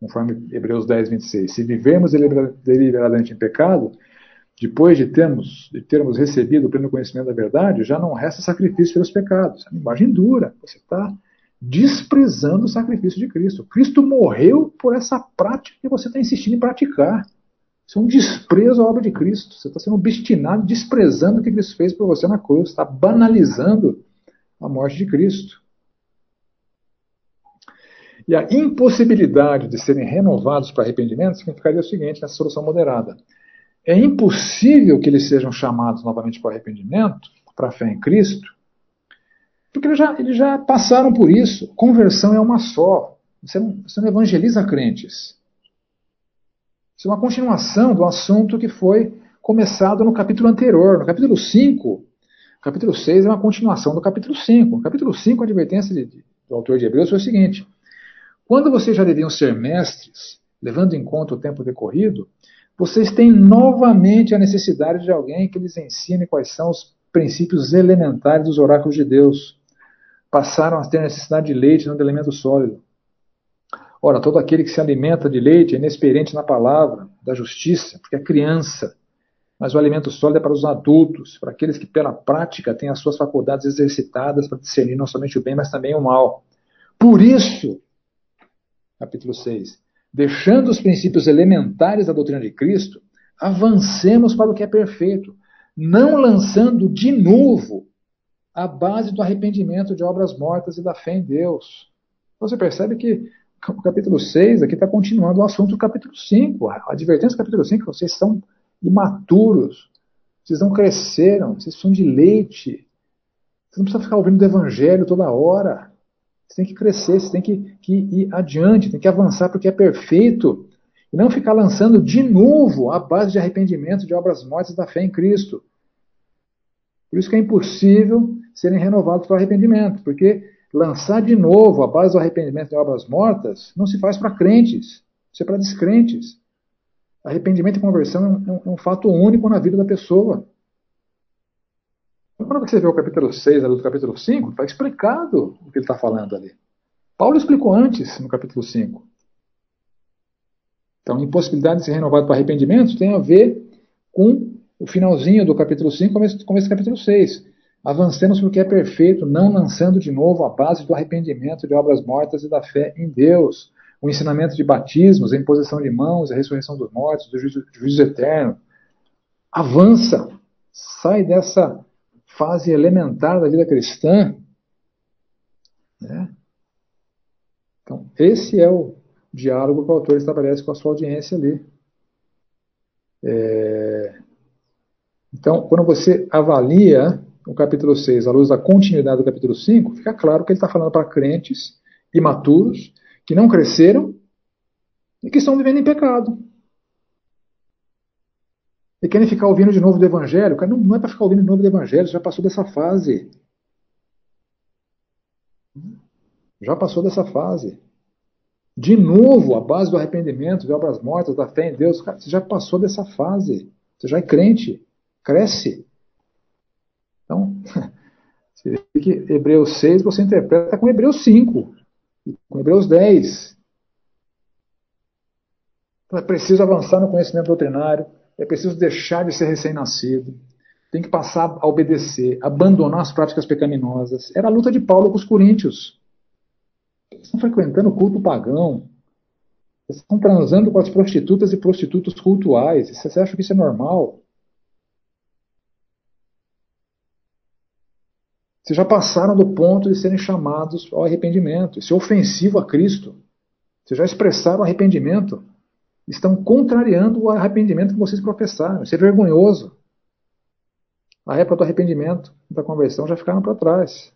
conforme Hebreus 10, 26. Se vivemos deliberadamente em pecado, depois de termos, de termos recebido o pleno conhecimento da verdade, já não resta sacrifício pelos pecados. É uma linguagem dura. Você está desprezando o sacrifício de Cristo. Cristo morreu por essa prática que você está insistindo em praticar. Isso é um desprezo à obra de Cristo. Você está sendo obstinado, desprezando o que Cristo fez por você na cruz. Está banalizando a morte de Cristo. E a impossibilidade de serem renovados para arrependimento significaria o seguinte, nessa solução moderada. É impossível que eles sejam chamados novamente para arrependimento, para a fé em Cristo, porque eles já, eles já passaram por isso. Conversão é uma só. Você não, você não evangeliza crentes. Isso é uma continuação do assunto que foi começado no capítulo anterior. No capítulo 5, o capítulo 6 é uma continuação do capítulo 5. No capítulo 5, a advertência de, de, do autor de Hebreus foi o seguinte: quando vocês já deviam ser mestres, levando em conta o tempo decorrido, vocês têm novamente a necessidade de alguém que lhes ensine quais são os princípios elementares dos oráculos de Deus. Passaram a ter necessidade de leite, não de alimento sólido. Ora, todo aquele que se alimenta de leite é inexperiente na palavra da justiça, porque é criança. Mas o alimento sólido é para os adultos, para aqueles que pela prática têm as suas faculdades exercitadas para discernir não somente o bem, mas também o mal. Por isso, capítulo 6, deixando os princípios elementares da doutrina de Cristo, avancemos para o que é perfeito, não lançando de novo a base do arrependimento de obras mortas e da fé em Deus. Você percebe que o capítulo 6 aqui está continuando o assunto do capítulo 5. A advertência do capítulo 5, vocês são imaturos, vocês não cresceram, vocês são de leite. Você não precisa ficar ouvindo do evangelho toda hora. Você tem que crescer, você tem que, que ir adiante, tem que avançar porque é perfeito. E não ficar lançando de novo a base de arrependimento de obras mortas da fé em Cristo. Por isso que é impossível serem renovados para arrependimento, porque lançar de novo a base do arrependimento de obras mortas não se faz para crentes, isso é para descrentes. Arrependimento e conversão é um, é um, fato único na vida da pessoa. Quando você vê o capítulo 6 do capítulo 5, está explicado o que ele está falando ali. Paulo explicou antes, no capítulo 5. Então, impossibilidade de ser renovado para arrependimento tem a ver com o finalzinho do capítulo 5, começo, começo do capítulo 6. Avancemos porque é perfeito, não lançando de novo a base do arrependimento de obras mortas e da fé em Deus. O ensinamento de batismos, a imposição de mãos, a ressurreição dos mortos, do juízo, juízo eterno. Avança, sai dessa fase elementar da vida cristã. Né? Então, esse é o diálogo que o autor estabelece com a sua audiência ali. É... Então, quando você avalia o capítulo 6, à luz da continuidade do capítulo 5, fica claro que ele está falando para crentes imaturos, que não cresceram e que estão vivendo em pecado. E querem ficar ouvindo de novo do Evangelho. Cara, não, não é para ficar ouvindo de novo do Evangelho, já passou dessa fase. Já passou dessa fase. De novo, a base do arrependimento, de obras mortas, da fé em Deus, cara, você já passou dessa fase. Você já é crente. Cresce. Então, que Hebreus 6 você interpreta com Hebreus 5, com Hebreus 10. Então é preciso avançar no conhecimento doutrinário, é preciso deixar de ser recém-nascido, tem que passar a obedecer, abandonar as práticas pecaminosas. Era a luta de Paulo com os coríntios. Eles estão frequentando o culto pagão, eles estão transando com as prostitutas e prostitutos cultuais. Você acha que isso é normal? Vocês já passaram do ponto de serem chamados ao arrependimento. Isso é ofensivo a Cristo. Vocês já expressaram arrependimento. Estão contrariando o arrependimento que vocês professaram. Isso é vergonhoso. A época do arrependimento, da conversão, já ficaram para trás.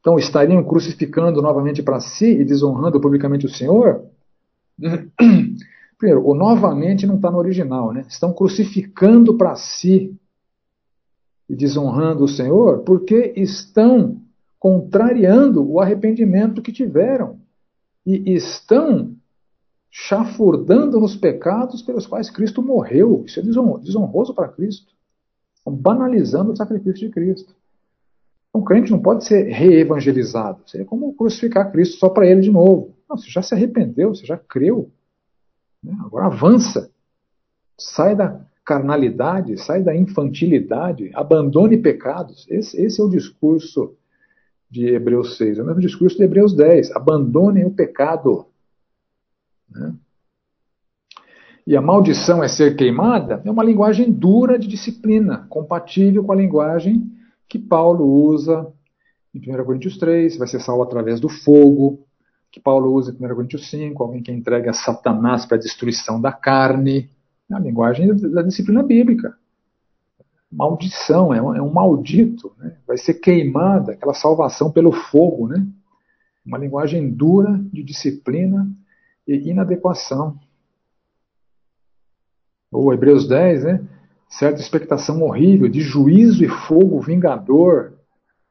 Então, estariam crucificando novamente para si e desonrando publicamente o Senhor? Primeiro, o novamente não está no original, né? Estão crucificando para si e desonrando o Senhor porque estão contrariando o arrependimento que tiveram e estão chafurdando nos pecados pelos quais Cristo morreu. Isso é desonroso para Cristo. Estão banalizando o sacrifício de Cristo. Um crente não pode ser reevangelizado. Seria como crucificar Cristo só para ele de novo. Não, você já se arrependeu, você já creu. Né? Agora avança. Sai da carnalidade, sai da infantilidade, abandone pecados. Esse, esse é o discurso de Hebreus 6, é o mesmo discurso de Hebreus 10. Abandonem o pecado. Né? E a maldição é ser queimada é uma linguagem dura de disciplina, compatível com a linguagem que Paulo usa em 1 Coríntios 3, vai ser salvo através do fogo. que Paulo usa em 1 Coríntios 5, alguém que entrega Satanás para a destruição da carne. É a linguagem da disciplina bíblica. Maldição, é um, é um maldito. Né? Vai ser queimada, aquela salvação pelo fogo. Né? Uma linguagem dura de disciplina e inadequação. Ou Hebreus 10, né? certa expectação horrível de juízo e fogo vingador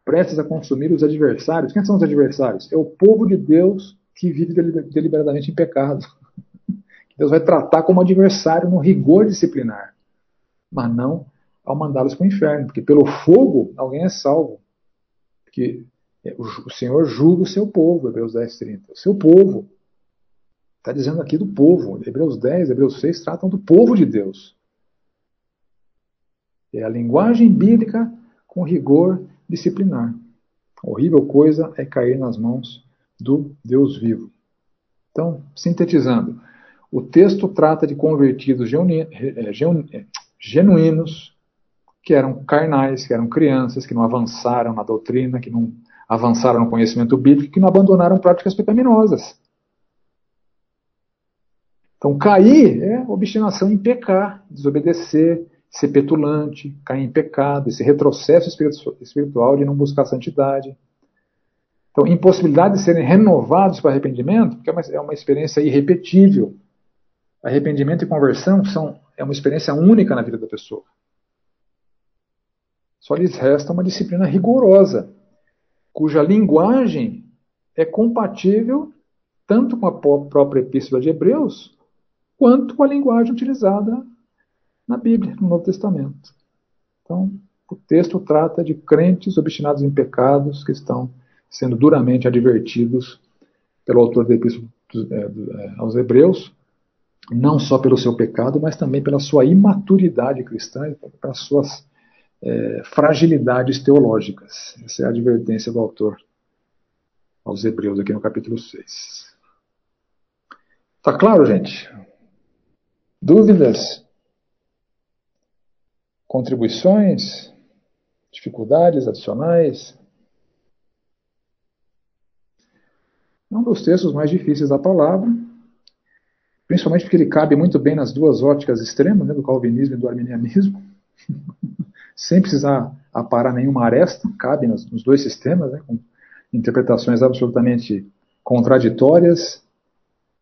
prestes a consumir os adversários. Quem são os adversários? É o povo de Deus que vive deliberadamente em pecado. Deus vai tratar como adversário no rigor disciplinar, mas não ao mandá-los para o inferno, porque pelo fogo alguém é salvo. Porque o Senhor julga o seu povo, Hebreus 10, 30. O seu povo. Está dizendo aqui do povo. Hebreus 10, Hebreus 6 tratam do povo de Deus. É a linguagem bíblica com rigor disciplinar. Horrível coisa é cair nas mãos do Deus vivo. Então, sintetizando, o texto trata de convertidos é, genuínos, que eram carnais, que eram crianças, que não avançaram na doutrina, que não avançaram no conhecimento bíblico, que não abandonaram práticas pecaminosas. Então, cair é obstinação em pecar, desobedecer, ser petulante, cair em pecado, esse retrocesso espiritual de não buscar santidade. Então, impossibilidade de serem renovados para arrependimento, porque é uma, é uma experiência irrepetível. Arrependimento e conversão são, é uma experiência única na vida da pessoa. Só lhes resta uma disciplina rigorosa, cuja linguagem é compatível tanto com a própria Epístola de Hebreus, quanto com a linguagem utilizada na Bíblia, no Novo Testamento. Então, o texto trata de crentes obstinados em pecados que estão sendo duramente advertidos pelo autor da Epístola é, é, aos Hebreus, não só pelo seu pecado, mas também pela sua imaturidade cristã e pelas suas é, fragilidades teológicas. Essa é a advertência do autor aos Hebreus, aqui no capítulo 6. Tá claro, gente? Dúvidas? contribuições, dificuldades adicionais. É um dos textos mais difíceis da palavra, principalmente porque ele cabe muito bem nas duas óticas extremas, né, do calvinismo e do arminianismo, sem precisar aparar nenhuma aresta, cabe nos, nos dois sistemas, né, com interpretações absolutamente contraditórias,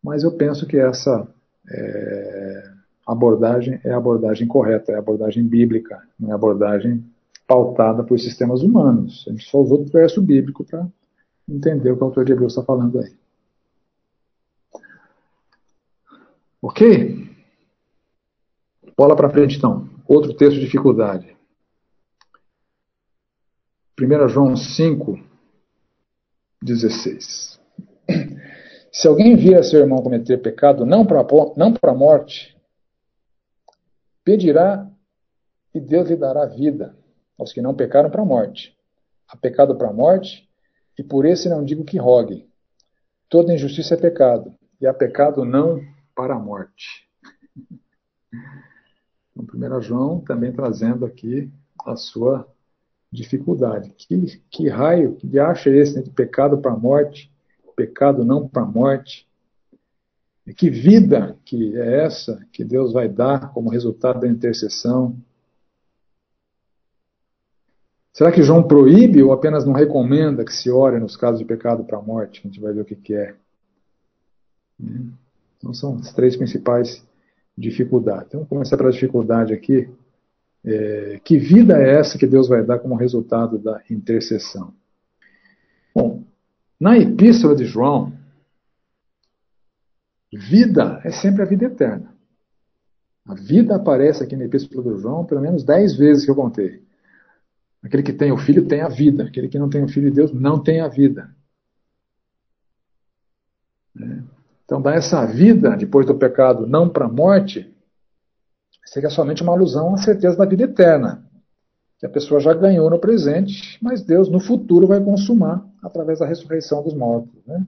mas eu penso que essa é, abordagem é a abordagem correta, é a abordagem bíblica, não é a abordagem pautada por sistemas humanos. A gente só usou o verso bíblico para entender o que o autor de Hebreus está falando aí. Ok? Bola para frente então. Outro texto de dificuldade. 1 João 5, 16. Se alguém via seu irmão cometer pecado não para a morte, Pedirá e Deus lhe dará vida aos que não pecaram para a morte. Há pecado para a morte, e por esse não digo que rogue. Toda injustiça é pecado, e há pecado não para a morte. Então, 1 João também trazendo aqui a sua dificuldade. Que, que raio, que acha esse de pecado para a morte, pecado não para a morte? Que vida que é essa que Deus vai dar como resultado da intercessão? Será que João proíbe ou apenas não recomenda que se ore nos casos de pecado para a morte? A gente vai ver o que, que é. Então são as três principais dificuldades. Então, vamos começar pela dificuldade aqui. É, que vida é essa que Deus vai dar como resultado da intercessão? Bom, na epístola de João, Vida é sempre a vida eterna. A vida aparece aqui na Epístola do João pelo menos dez vezes que eu contei. Aquele que tem o filho tem a vida. Aquele que não tem o filho de Deus não tem a vida. É. Então, dar essa vida depois do pecado não para a morte seria somente uma alusão à certeza da vida eterna. Que a pessoa já ganhou no presente, mas Deus no futuro vai consumar através da ressurreição dos mortos. Né?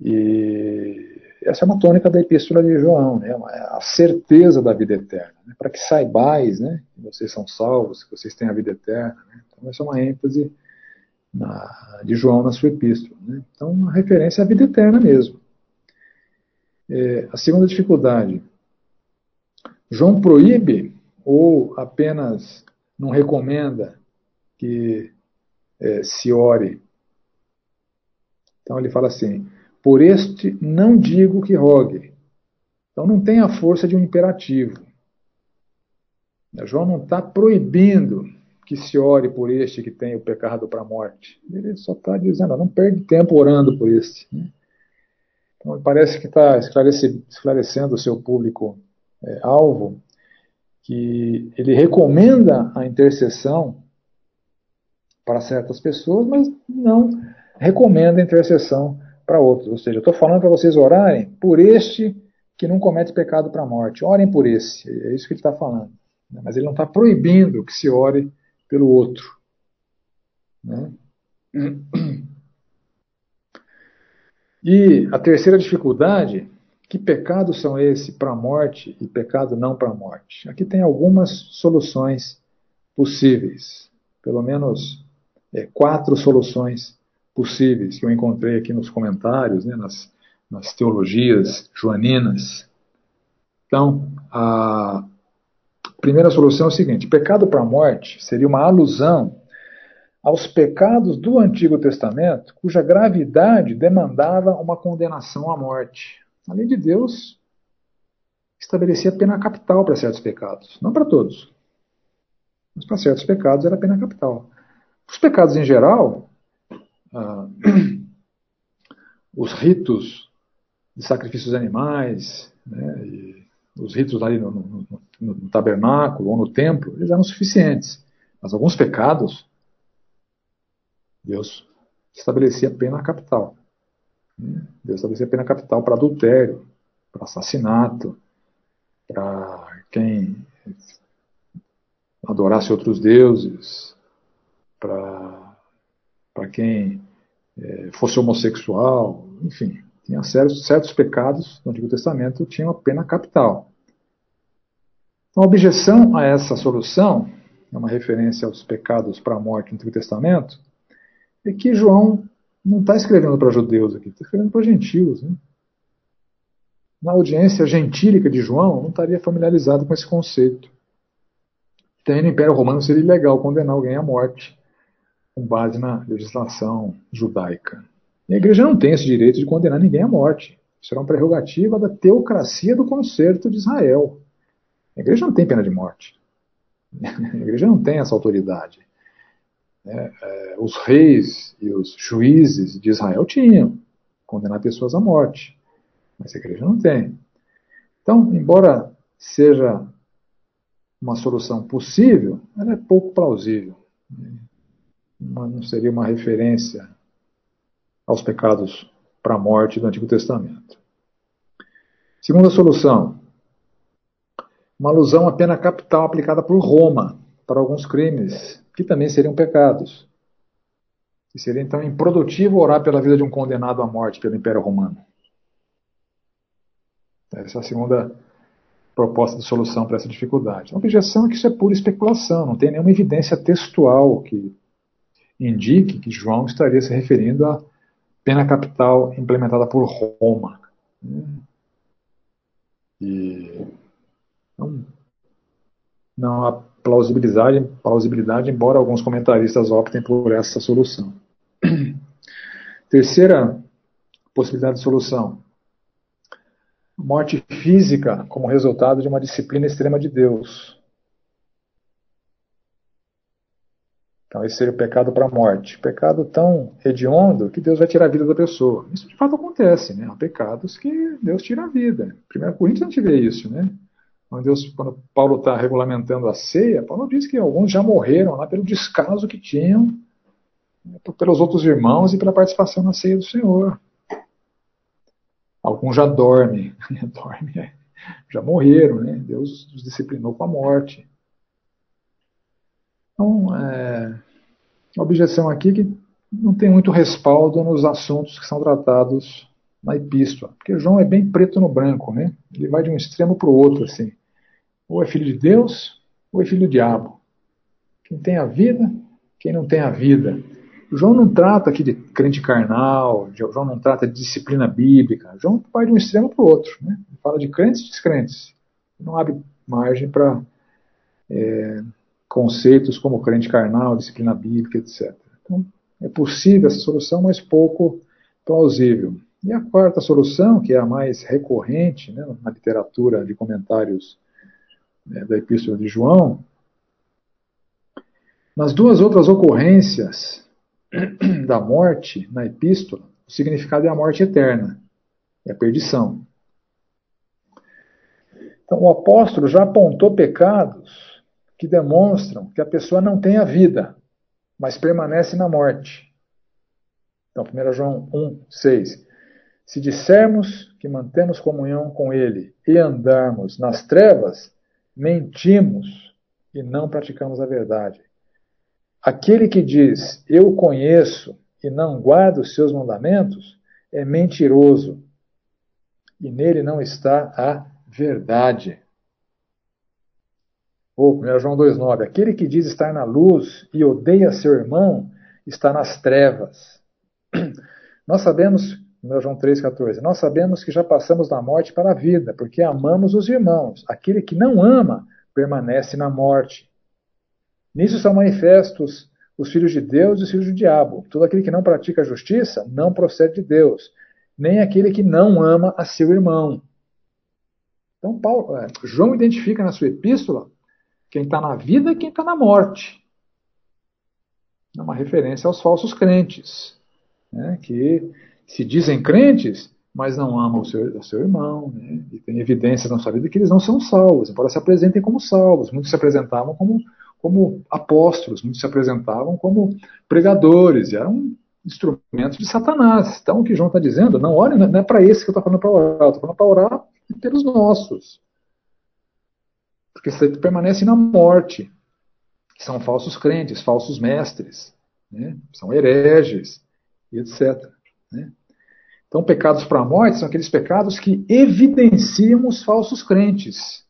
E essa é uma tônica da Epístola de João, né? a certeza da vida eterna, né? para que saibais né? que vocês são salvos, que vocês têm a vida eterna. Né? Então, essa é uma ênfase na, de João na sua epístola. Né? Então, a referência é a vida eterna mesmo. É, a segunda dificuldade, João proíbe ou apenas não recomenda que é, se ore. Então ele fala assim: por este não digo que rogue. Então não tem a força de um imperativo. João não está proibindo que se ore por este que tem o pecado para a morte. Ele só está dizendo, não perde tempo orando por este. Né? Então parece que está esclarecendo o seu público é, alvo que ele recomenda a intercessão para certas pessoas, mas não recomenda a intercessão para outros. Ou seja, eu estou falando para vocês orarem por este que não comete pecado para a morte. Orem por esse. É isso que ele está falando. Mas ele não está proibindo que se ore pelo outro. Né? E a terceira dificuldade que pecados são esses para a morte e pecado não para a morte? Aqui tem algumas soluções possíveis, pelo menos é, quatro soluções possíveis que eu encontrei aqui nos comentários, né, nas, nas teologias joaninas. Então, a primeira solução é o seguinte: pecado para a morte seria uma alusão aos pecados do Antigo Testamento, cuja gravidade demandava uma condenação à morte. A lei de Deus estabelecia pena capital para certos pecados, não para todos. Mas para certos pecados era pena capital. Os pecados em geral, ah, os ritos de sacrifícios animais, né, os ritos ali no, no, no, no, tabernáculo ou no templo, eles eram suficientes. Mas alguns pecados, Deus estabelecia pena capital. Deus estabelecia pena capital para adultério, para assassinato, para quem adorasse outros deuses, para quem é, fosse homossexual, enfim, tinha certos, certos pecados no Antigo Testamento tinham a pena capital. Então, a objeção a essa solução, é uma referência aos pecados para a morte no Antigo Testamento, é que João não está escrevendo para judeus aqui, está escrevendo para gentios. Né? Na audiência gentílica de João, não estaria familiarizado com esse conceito. Tem no Império Romano seria ilegal condenar alguém à morte com base na legislação judaica. E a igreja não tem esse direito de condenar ninguém à morte. Isso era uma prerrogativa da teocracia do concerto de Israel. A igreja não tem pena de morte. A igreja não tem essa autoridade. É, é, os reis e os juízes de Israel tinham condenar pessoas à morte, mas a igreja não tem. Então, embora seja uma solução possível, ela é pouco plausível. Não seria uma referência aos pecados para a morte do Antigo Testamento. Segunda solução, uma alusão à pena capital aplicada por Roma para alguns crimes que também seriam pecados. E seria então improdutivo orar pela vida de um condenado à morte pelo Império Romano. Essa é a segunda proposta de solução para essa dificuldade. A objeção é que isso é pura especulação, não tem nenhuma evidência textual que indique que João estaria se referindo à pena capital implementada por Roma. E não, não há plausibilidade, plausibilidade, embora alguns comentaristas optem por essa solução. Terceira possibilidade de solução: morte física como resultado de uma disciplina extrema de Deus. Então, esse seria o pecado para a morte. Pecado tão hediondo que Deus vai tirar a vida da pessoa. Isso de fato acontece, né? Há pecados que Deus tira a vida. Primeiro Coríntios a gente vê isso, né? Quando, Deus, quando Paulo está regulamentando a ceia, Paulo diz que alguns já morreram lá pelo descaso que tinham né, pelos outros irmãos e pela participação na ceia do Senhor. Alguns já dormem, dormem é, já morreram, né? Deus os disciplinou com a morte. Então, é, a objeção aqui é que não tem muito respaldo nos assuntos que são tratados na epístola, porque João é bem preto no branco, né? Ele vai de um extremo para o outro, assim. Ou é filho de Deus, ou é filho do diabo. Quem tem a vida, quem não tem a vida. João não trata aqui de crente carnal, João não trata de disciplina bíblica. João vai de um extremo para o outro. Né? Fala de crentes e descrentes. Não abre margem para é, conceitos como crente carnal, disciplina bíblica, etc. Então, é possível essa solução, mas pouco plausível. E a quarta solução, que é a mais recorrente né, na literatura de comentários né, da Epístola de João, nas duas outras ocorrências da morte na epístola, o significado é a morte eterna, é a perdição. Então, o apóstolo já apontou pecados que demonstram que a pessoa não tem a vida, mas permanece na morte. Então, 1 João 1, 6. Se dissermos que mantemos comunhão com Ele e andarmos nas trevas, mentimos e não praticamos a verdade. Aquele que diz, eu conheço e não guarda os seus mandamentos, é mentiroso. E nele não está a verdade. Ou, 1 João 2,9: Aquele que diz estar na luz e odeia seu irmão, está nas trevas. Nós sabemos, 1 João 3,14, nós sabemos que já passamos da morte para a vida, porque amamos os irmãos. Aquele que não ama permanece na morte. Nisso são manifestos os filhos de Deus e os filhos do diabo. Todo aquele que não pratica a justiça não procede de Deus, nem aquele que não ama a seu irmão. Então, Paulo, é, João identifica na sua epístola quem está na vida e quem está na morte. É uma referência aos falsos crentes, né, que se dizem crentes, mas não amam o seu, o seu irmão, né, e tem evidências na sua vida que eles não são salvos, embora se apresentem como salvos. Muitos se apresentavam como como apóstolos, muitos se apresentavam como pregadores, e eram instrumentos de Satanás. Então, o que João está dizendo, não olhe, não é para esse que eu estou falando para orar, estou falando para orar pelos nossos. Porque você permanece na morte. São falsos crentes, falsos mestres, né? são hereges, etc. Né? Então, pecados para a morte são aqueles pecados que evidenciam os falsos crentes.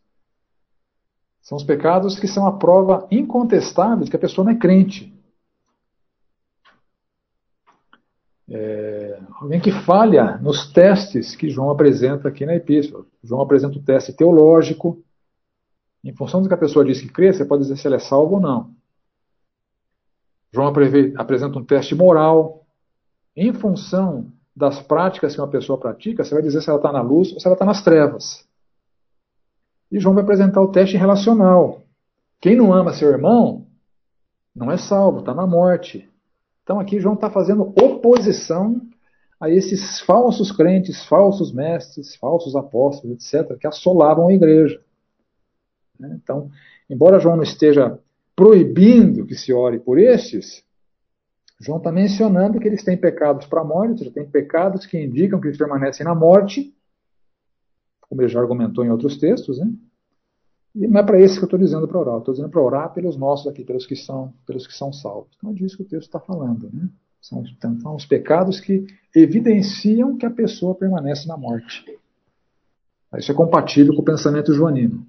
São os pecados que são a prova incontestável de que a pessoa não é crente. É, alguém que falha nos testes que João apresenta aqui na epístola. João apresenta o teste teológico. Em função do que a pessoa diz que crê, você pode dizer se ela é salva ou não. João apresenta um teste moral. Em função das práticas que uma pessoa pratica, você vai dizer se ela está na luz ou se ela está nas trevas. E João vai apresentar o teste relacional. Quem não ama seu irmão não é salvo, está na morte. Então aqui João está fazendo oposição a esses falsos crentes, falsos mestres, falsos apóstolos, etc., que assolavam a igreja. Então, embora João não esteja proibindo que se ore por estes, João está mencionando que eles têm pecados para a morte, ou seja, têm pecados que indicam que eles permanecem na morte, como ele já argumentou em outros textos, né? E não é para esse que eu estou dizendo para orar, estou dizendo para orar pelos nossos aqui, pelos que são, pelos que são salvos. Então é disso que o texto está falando, né? São, então, são os pecados que evidenciam que a pessoa permanece na morte. Isso é compatível com o pensamento joanino.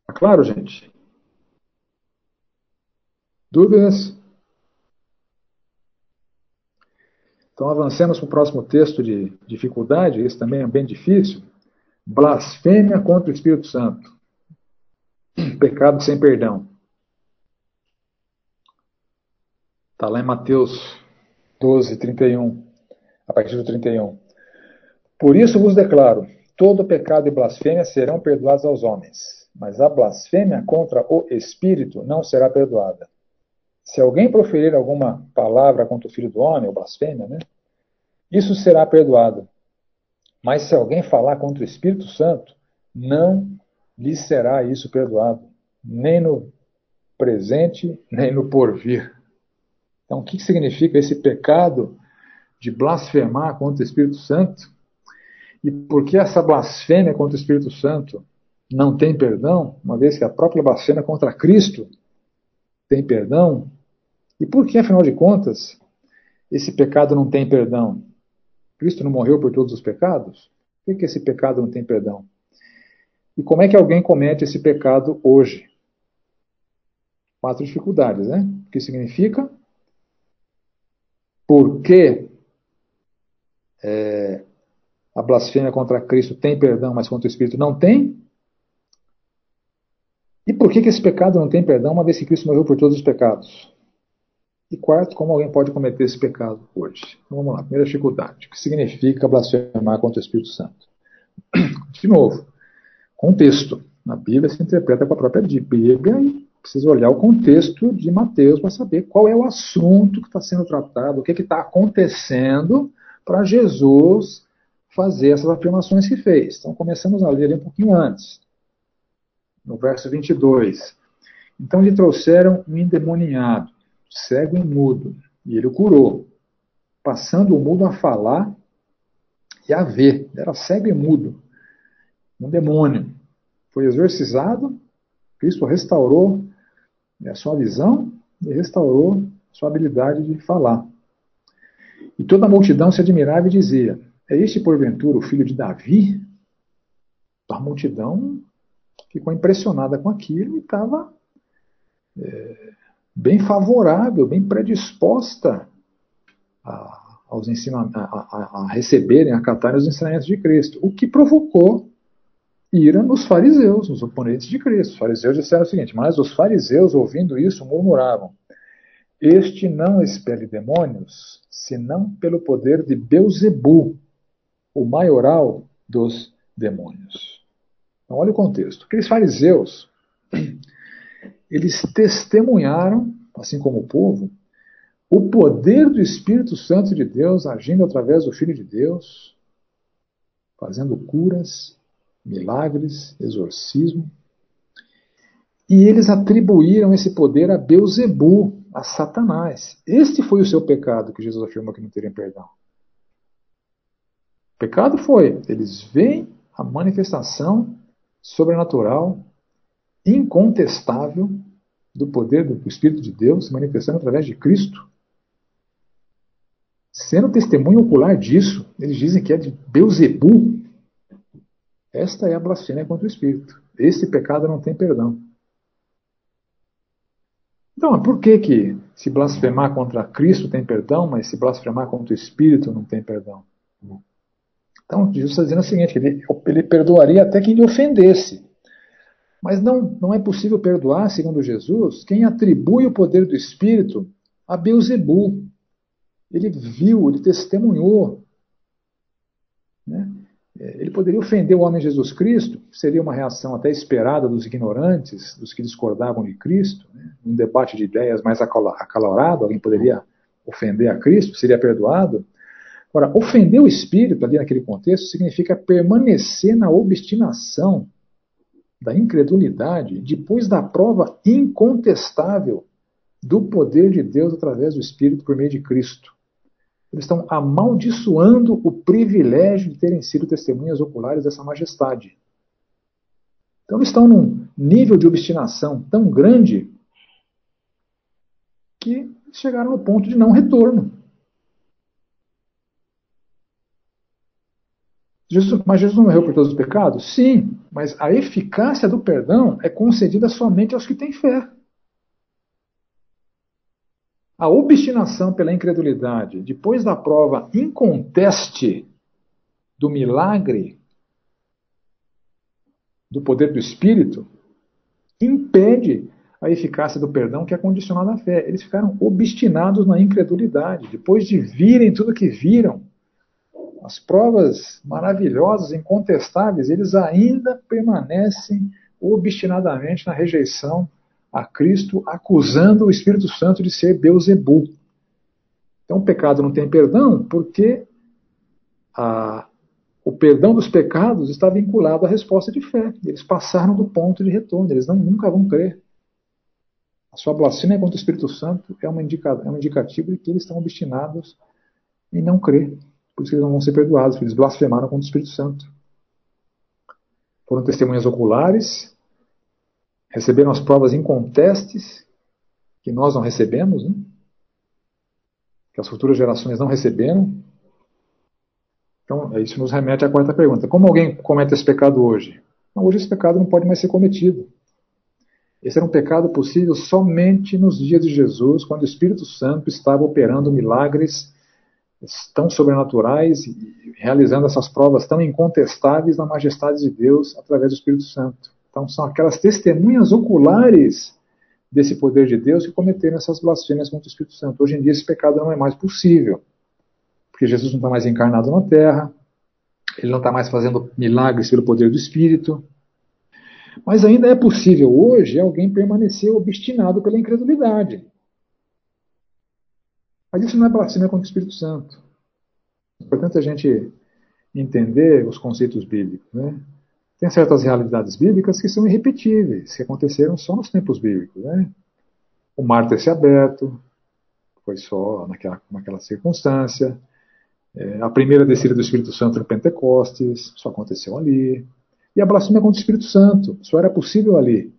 Está claro, gente? Dúvidas? Então avancemos para o próximo texto de dificuldade, esse também é bem difícil. Blasfêmia contra o Espírito Santo. Pecado sem perdão. Está lá em Mateus 12, 31, a partir do 31. Por isso vos declaro: todo pecado e blasfêmia serão perdoados aos homens, mas a blasfêmia contra o Espírito não será perdoada. Se alguém proferir alguma palavra contra o filho do homem, ou blasfêmia, né? Isso será perdoado. Mas se alguém falar contra o Espírito Santo, não lhe será isso perdoado, nem no presente, nem no porvir. Então, o que significa esse pecado de blasfemar contra o Espírito Santo? E por que essa blasfêmia contra o Espírito Santo não tem perdão, uma vez que a própria blasfêmia contra Cristo tem perdão? E por que, afinal de contas, esse pecado não tem perdão? Cristo não morreu por todos os pecados? Por que esse pecado não tem perdão? E como é que alguém comete esse pecado hoje? quatro dificuldades, né? O que significa? Por que é, a blasfêmia contra Cristo tem perdão, mas contra o Espírito não tem? E por que, que esse pecado não tem perdão, uma vez que Cristo morreu por todos os pecados? E quarto, como alguém pode cometer esse pecado hoje? Então vamos lá, primeira dificuldade. O que significa blasfemar contra o Espírito Santo? De novo, contexto. Na Bíblia se interpreta com a própria Bíblia e precisa olhar o contexto de Mateus para saber qual é o assunto que está sendo tratado, o que está acontecendo para Jesus fazer essas afirmações que fez. Então começamos a ler um pouquinho antes, no verso 22. Então lhe trouxeram um endemoniado, cego e mudo, e ele o curou, passando o mudo a falar e a ver. Era cego e mudo, um demônio. Foi exorcizado, Cristo restaurou a sua visão e restaurou sua habilidade de falar. E toda a multidão se admirava e dizia: É este porventura o filho de Davi? A multidão ficou impressionada com aquilo e estava é, bem favorável, bem predisposta a, aos a, a receberem, a acatarem os ensinamentos de Cristo, o que provocou ira nos fariseus, nos oponentes de Cristo. Os fariseus disseram o seguinte: Mas os fariseus, ouvindo isso, murmuravam: Este não expele demônios, senão pelo poder de Beuzebu, o maioral dos demônios. Então, olha o contexto. Aqueles fariseus, eles testemunharam, assim como o povo, o poder do Espírito Santo de Deus agindo através do Filho de Deus, fazendo curas, milagres, exorcismo. E eles atribuíram esse poder a Beuzebu, a Satanás. Este foi o seu pecado que Jesus afirmou que não teria perdão. O pecado foi, eles veem a manifestação sobrenatural, incontestável, do poder do Espírito de Deus se manifestando através de Cristo. Sendo testemunho ocular disso, eles dizem que é de Beuzebu, esta é a blasfêmia contra o Espírito. Esse pecado não tem perdão. Então, por que que se blasfemar contra Cristo tem perdão, mas se blasfemar contra o Espírito não tem perdão? Então, Jesus está dizendo o seguinte, ele, ele perdoaria até quem lhe ofendesse. Mas não, não é possível perdoar, segundo Jesus, quem atribui o poder do Espírito a Beuzebu. Ele viu, ele testemunhou. Né? É, ele poderia ofender o homem Jesus Cristo, seria uma reação até esperada dos ignorantes, dos que discordavam de Cristo, né? um debate de ideias mais acalorado, alguém poderia ofender a Cristo, seria perdoado. Agora, ofender o Espírito, ali naquele contexto, significa permanecer na obstinação da incredulidade depois da prova incontestável do poder de Deus através do Espírito por meio de Cristo. Eles estão amaldiçoando o privilégio de terem sido testemunhas oculares dessa majestade. Então eles estão num nível de obstinação tão grande que chegaram ao ponto de não retorno. Jesus, mas Jesus não morreu por todos os pecados? Sim, mas a eficácia do perdão é concedida somente aos que têm fé. A obstinação pela incredulidade, depois da prova inconteste do milagre do poder do Espírito, impede a eficácia do perdão que é condicionada à fé. Eles ficaram obstinados na incredulidade. Depois de virem tudo que viram, as provas maravilhosas, incontestáveis, eles ainda permanecem obstinadamente na rejeição a Cristo acusando o Espírito Santo de ser Beuzebu. Então o pecado não tem perdão porque a, o perdão dos pecados está vinculado à resposta de fé. Eles passaram do ponto de retorno, eles não, nunca vão crer. A sua blasfêmia contra o Espírito Santo é, indica, é um indicativo de que eles estão obstinados em não crer. Por isso que eles não vão ser perdoados, porque eles blasfemaram contra o Espírito Santo. Foram testemunhas oculares, receberam as provas incontestes, que nós não recebemos, né? que as futuras gerações não receberam. Então, isso nos remete à quarta pergunta. Como alguém comete esse pecado hoje? Não, hoje esse pecado não pode mais ser cometido. Esse era um pecado possível somente nos dias de Jesus, quando o Espírito Santo estava operando milagres tão sobrenaturais e realizando essas provas tão incontestáveis da majestade de Deus através do Espírito Santo. Então, são aquelas testemunhas oculares desse poder de Deus que cometeram essas blasfêmias contra o Espírito Santo. Hoje em dia, esse pecado não é mais possível, porque Jesus não está mais encarnado na terra, ele não está mais fazendo milagres pelo poder do Espírito. Mas ainda é possível hoje alguém permanecer obstinado pela incredulidade. Mas isso não é blasfêmia contra o Espírito Santo. É importante a gente entender os conceitos bíblicos. Né? Tem certas realidades bíblicas que são irrepetíveis, que aconteceram só nos tempos bíblicos. Né? O mar ter se aberto, foi só naquela, naquela circunstância. É, a primeira descida do Espírito Santo no Pentecostes, isso aconteceu ali. E a blasfêmia contra o Espírito Santo, isso era possível ali.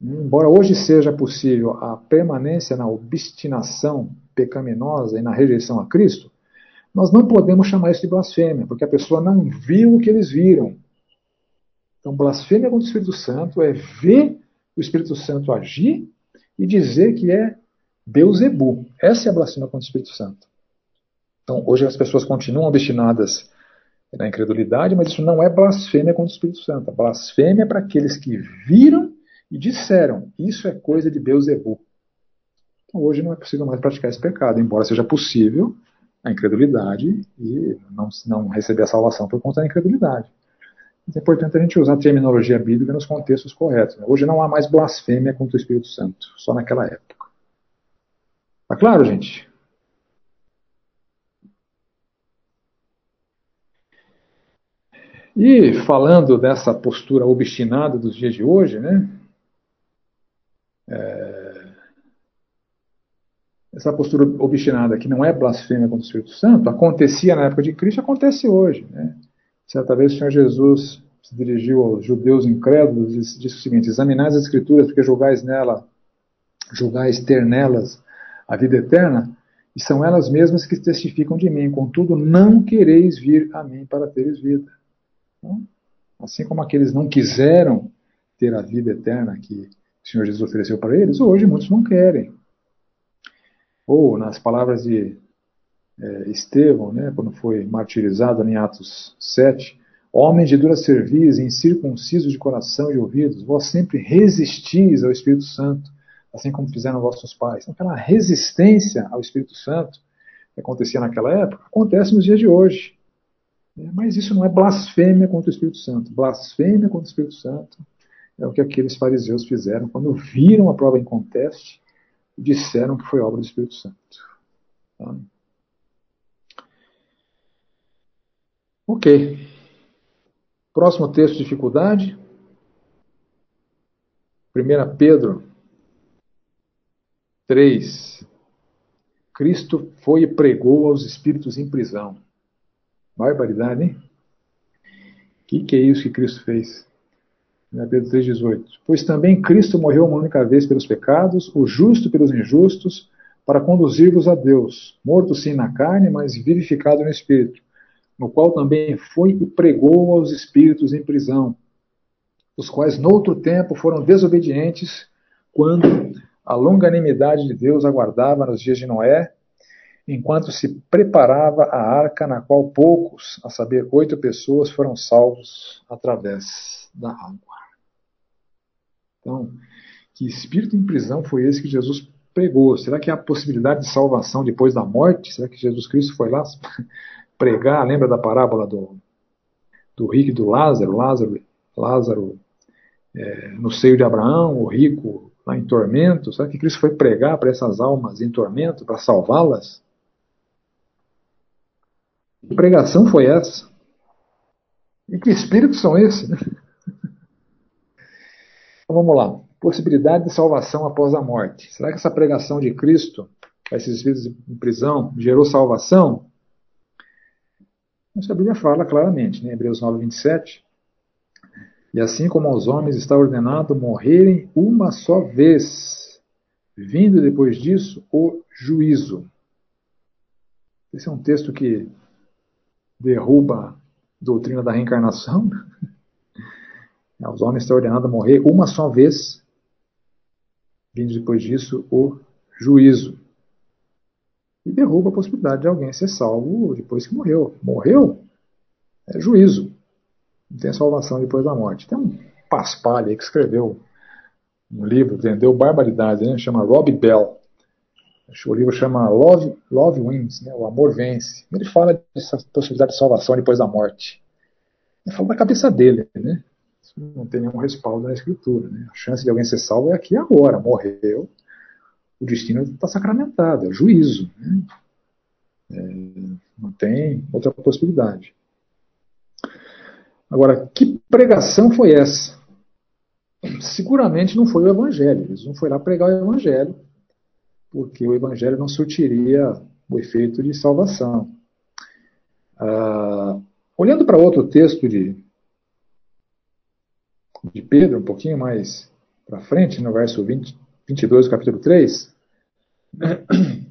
Embora hoje seja possível a permanência na obstinação pecaminosa e na rejeição a Cristo, nós não podemos chamar isso de blasfêmia, porque a pessoa não viu o que eles viram. Então, blasfêmia contra o Espírito Santo é ver o Espírito Santo agir e dizer que é Beuzebu. Essa é a blasfêmia contra o Espírito Santo. Então, hoje as pessoas continuam obstinadas na incredulidade, mas isso não é blasfêmia contra o Espírito Santo. A blasfêmia é para aqueles que viram e disseram: Isso é coisa de Beuzebu. Então, hoje não é possível mais praticar esse pecado, embora seja possível a incredulidade e não, não receber a salvação por conta da incredulidade. Mas é importante a gente usar a terminologia bíblica nos contextos corretos. Né? Hoje não há mais blasfêmia contra o Espírito Santo, só naquela época. Tá claro, gente? E falando dessa postura obstinada dos dias de hoje, né? É, essa postura obstinada que não é blasfêmia contra o Espírito Santo, acontecia na época de Cristo, acontece hoje. Né? Certa vez o Senhor Jesus se dirigiu aos judeus incrédulos e disse o seguinte: examinais as Escrituras, porque julgais nela, julgais ter nelas a vida eterna, e são elas mesmas que testificam de mim. Contudo, não quereis vir a mim para teres vida. Então, assim como aqueles não quiseram ter a vida eterna que o Senhor Jesus ofereceu para eles, hoje muitos não querem. Ou, nas palavras de é, Estevão, né, quando foi martirizado em Atos 7, homens de dura cerviz, incircuncisos de coração e ouvidos, vós sempre resistis ao Espírito Santo, assim como fizeram vossos pais. Então, aquela resistência ao Espírito Santo que acontecia naquela época, acontece nos dias de hoje. É, mas isso não é blasfêmia contra o Espírito Santo. Blasfêmia contra o Espírito Santo é o que aqueles fariseus fizeram quando viram a prova em conteste e disseram que foi obra do Espírito Santo. Tá? Ok. Próximo texto, dificuldade. 1 Pedro 3. Cristo foi e pregou aos espíritos em prisão. Barbaridade, hein? O que, que é isso que Cristo fez? Pedro 3,18. Pois também Cristo morreu uma única vez pelos pecados, o justo pelos injustos, para conduzir-vos a Deus, morto sim na carne, mas vivificado no Espírito, no qual também foi e pregou aos espíritos em prisão, os quais noutro tempo foram desobedientes, quando a longanimidade de Deus aguardava nos dias de Noé, enquanto se preparava a arca na qual poucos, a saber, oito pessoas, foram salvos através da água. Então, que espírito em prisão foi esse que Jesus pregou? Será que há possibilidade de salvação depois da morte? Será que Jesus Cristo foi lá pregar? Lembra da parábola do, do rico e do Lázaro? Lázaro, Lázaro é, no seio de Abraão, o rico lá em tormento. Será que Cristo foi pregar para essas almas em tormento, para salvá-las? Que pregação foi essa? E que espíritos são esses? Então vamos lá. Possibilidade de salvação após a morte. Será que essa pregação de Cristo a esses espíritos em prisão gerou salvação? a Bíblia fala claramente, né? Hebreus 9, 27. E assim como aos homens está ordenado morrerem uma só vez, vindo depois disso o juízo. Esse é um texto que derruba a doutrina da reencarnação. Os homens estão ordenados a morrer uma só vez, vindo depois disso o juízo. E derruba a possibilidade de alguém ser salvo depois que morreu. Morreu? É juízo. Não tem salvação depois da morte. Tem um paspalho aí que escreveu um livro, vendeu barbaridade, né? chama Rob Bell. O livro chama Love, Love Wins, né? o amor vence. Ele fala dessa possibilidade de salvação depois da morte. Ele fala da cabeça dele, né? Não tem nenhum respaldo na escritura. Né? A chance de alguém ser salvo é aqui agora. Morreu, o destino está sacramentado, é juízo. Né? É, não tem outra possibilidade. Agora, que pregação foi essa? Seguramente não foi o Evangelho. Eles não foi lá pregar o Evangelho, porque o Evangelho não surtiria o efeito de salvação. Ah, olhando para outro texto de, de Pedro, um pouquinho mais para frente, no verso 20, 22 do capítulo 3,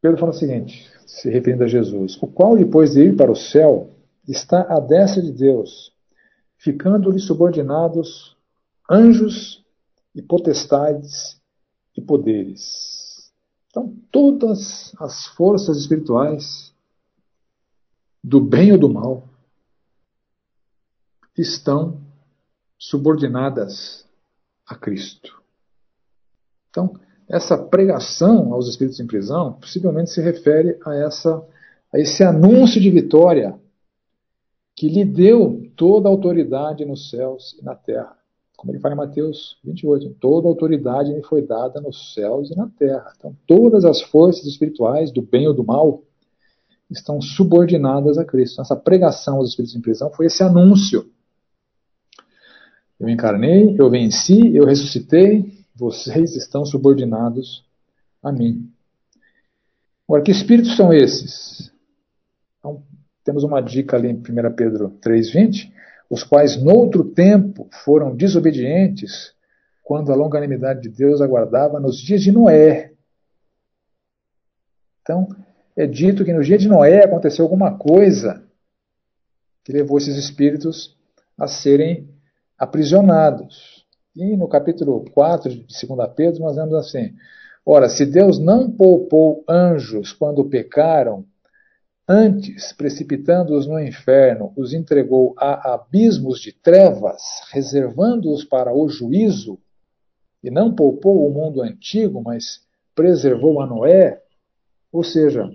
Pedro fala o seguinte: se referindo a Jesus, o qual, depois de ir para o céu, está à destra de Deus, ficando-lhe subordinados anjos e potestades e poderes. Então, todas as forças espirituais, do bem ou do mal, estão subordinadas a Cristo. Então, essa pregação aos espíritos em prisão possivelmente se refere a, essa, a esse anúncio de vitória que lhe deu toda a autoridade nos céus e na terra. Como ele fala em Mateus 28, toda a autoridade lhe foi dada nos céus e na terra. Então, todas as forças espirituais, do bem ou do mal, estão subordinadas a Cristo. Essa pregação aos espíritos em prisão foi esse anúncio. Eu encarnei, eu venci, eu ressuscitei, vocês estão subordinados a mim. Agora, que espíritos são esses? Então, temos uma dica ali em 1 Pedro 3,20, os quais noutro tempo foram desobedientes, quando a longanimidade de Deus aguardava nos dias de Noé. Então, é dito que no dia de Noé aconteceu alguma coisa que levou esses espíritos a serem aprisionados. E no capítulo 4 de 2 Pedro, nós vemos assim: Ora, se Deus não poupou anjos quando pecaram, antes, precipitando-os no inferno, os entregou a abismos de trevas, reservando-os para o juízo, e não poupou o mundo antigo, mas preservou a Noé, ou seja,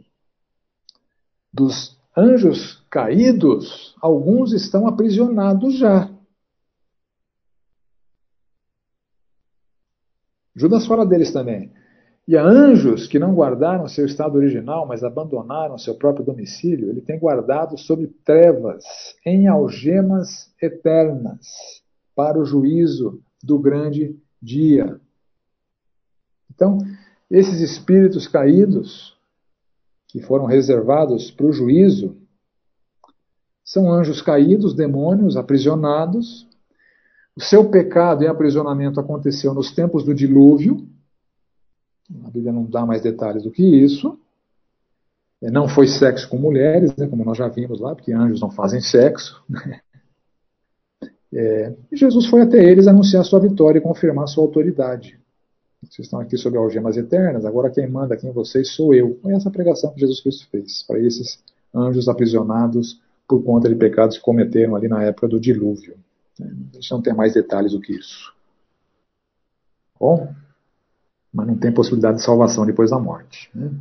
dos anjos caídos, alguns estão aprisionados já. Judas fala deles também. E a anjos que não guardaram seu estado original, mas abandonaram seu próprio domicílio, ele tem guardado sob trevas, em algemas eternas, para o juízo do grande dia. Então, esses espíritos caídos, que foram reservados para o juízo, são anjos caídos, demônios, aprisionados, o seu pecado e aprisionamento aconteceu nos tempos do dilúvio. A Bíblia não dá mais detalhes do que isso. É, não foi sexo com mulheres, né, como nós já vimos lá, porque anjos não fazem sexo. É, e Jesus foi até eles anunciar sua vitória e confirmar sua autoridade. Vocês estão aqui sob algemas eternas, agora quem manda aqui em vocês sou eu. Foi essa pregação que Jesus Cristo fez para esses anjos aprisionados por conta de pecados que cometeram ali na época do dilúvio. A gente não tem mais detalhes do que isso. Bom, mas não tem possibilidade de salvação depois da morte. Né?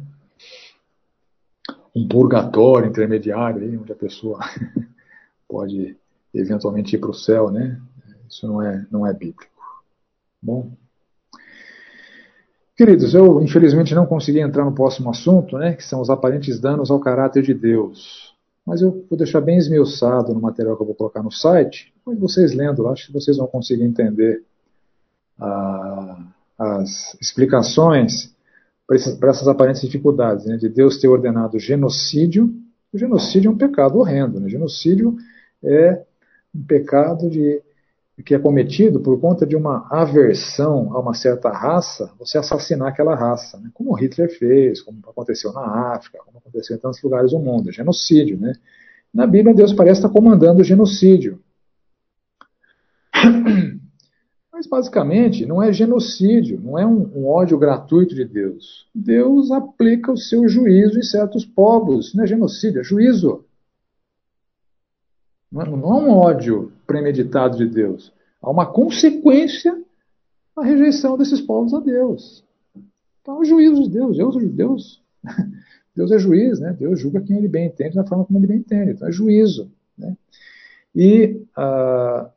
Um purgatório intermediário, aí, onde a pessoa pode eventualmente ir para o céu, né? Isso não é, não é bíblico. Bom. Queridos, eu infelizmente não consegui entrar no próximo assunto, né, que são os aparentes danos ao caráter de Deus. Mas eu vou deixar bem esmiuçado no material que eu vou colocar no site. Mas vocês lendo, acho que vocês vão conseguir entender ah, as explicações para essas aparentes dificuldades, né, de Deus ter ordenado genocídio. O genocídio é um pecado horrendo. Né? Genocídio é um pecado de, que é cometido por conta de uma aversão a uma certa raça, você assassinar aquela raça, né? como Hitler fez, como aconteceu na África, como aconteceu em tantos lugares do mundo, é genocídio, né? na Bíblia Deus parece estar comandando o genocídio. Mas basicamente não é genocídio, não é um, um, ódio gratuito de Deus. Deus aplica o seu juízo em certos povos. Não é genocídio, é juízo. Não é, é um ódio premeditado de Deus. Há uma consequência na rejeição desses povos a Deus. Então, é o juízo de Deus. Deus, Deus, Deus é juiz, né? Deus julga quem ele bem entende da forma como ele bem entende. Então, é juízo. Né? E uh,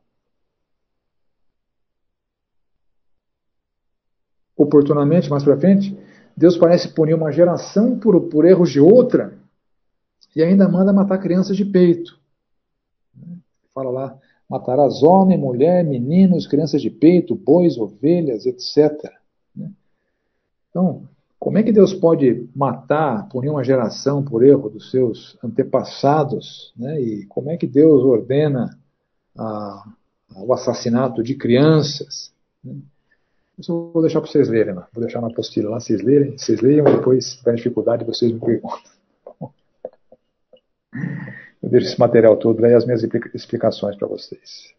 oportunamente, mais para frente, Deus parece punir uma geração por, por erros de outra e ainda manda matar crianças de peito. Fala lá, matarás homem, mulher, meninos, crianças de peito, bois, ovelhas, etc. Então, como é que Deus pode matar, punir uma geração por erro dos seus antepassados? Né? E como é que Deus ordena a, o assassinato de crianças? Né? Isso eu vou deixar para vocês lerem lá. Vou deixar na apostila lá, vocês lerem, vocês leiam e depois, se tiver dificuldade, vocês me perguntam. Eu deixo esse material todo aí, as minhas explicações para vocês.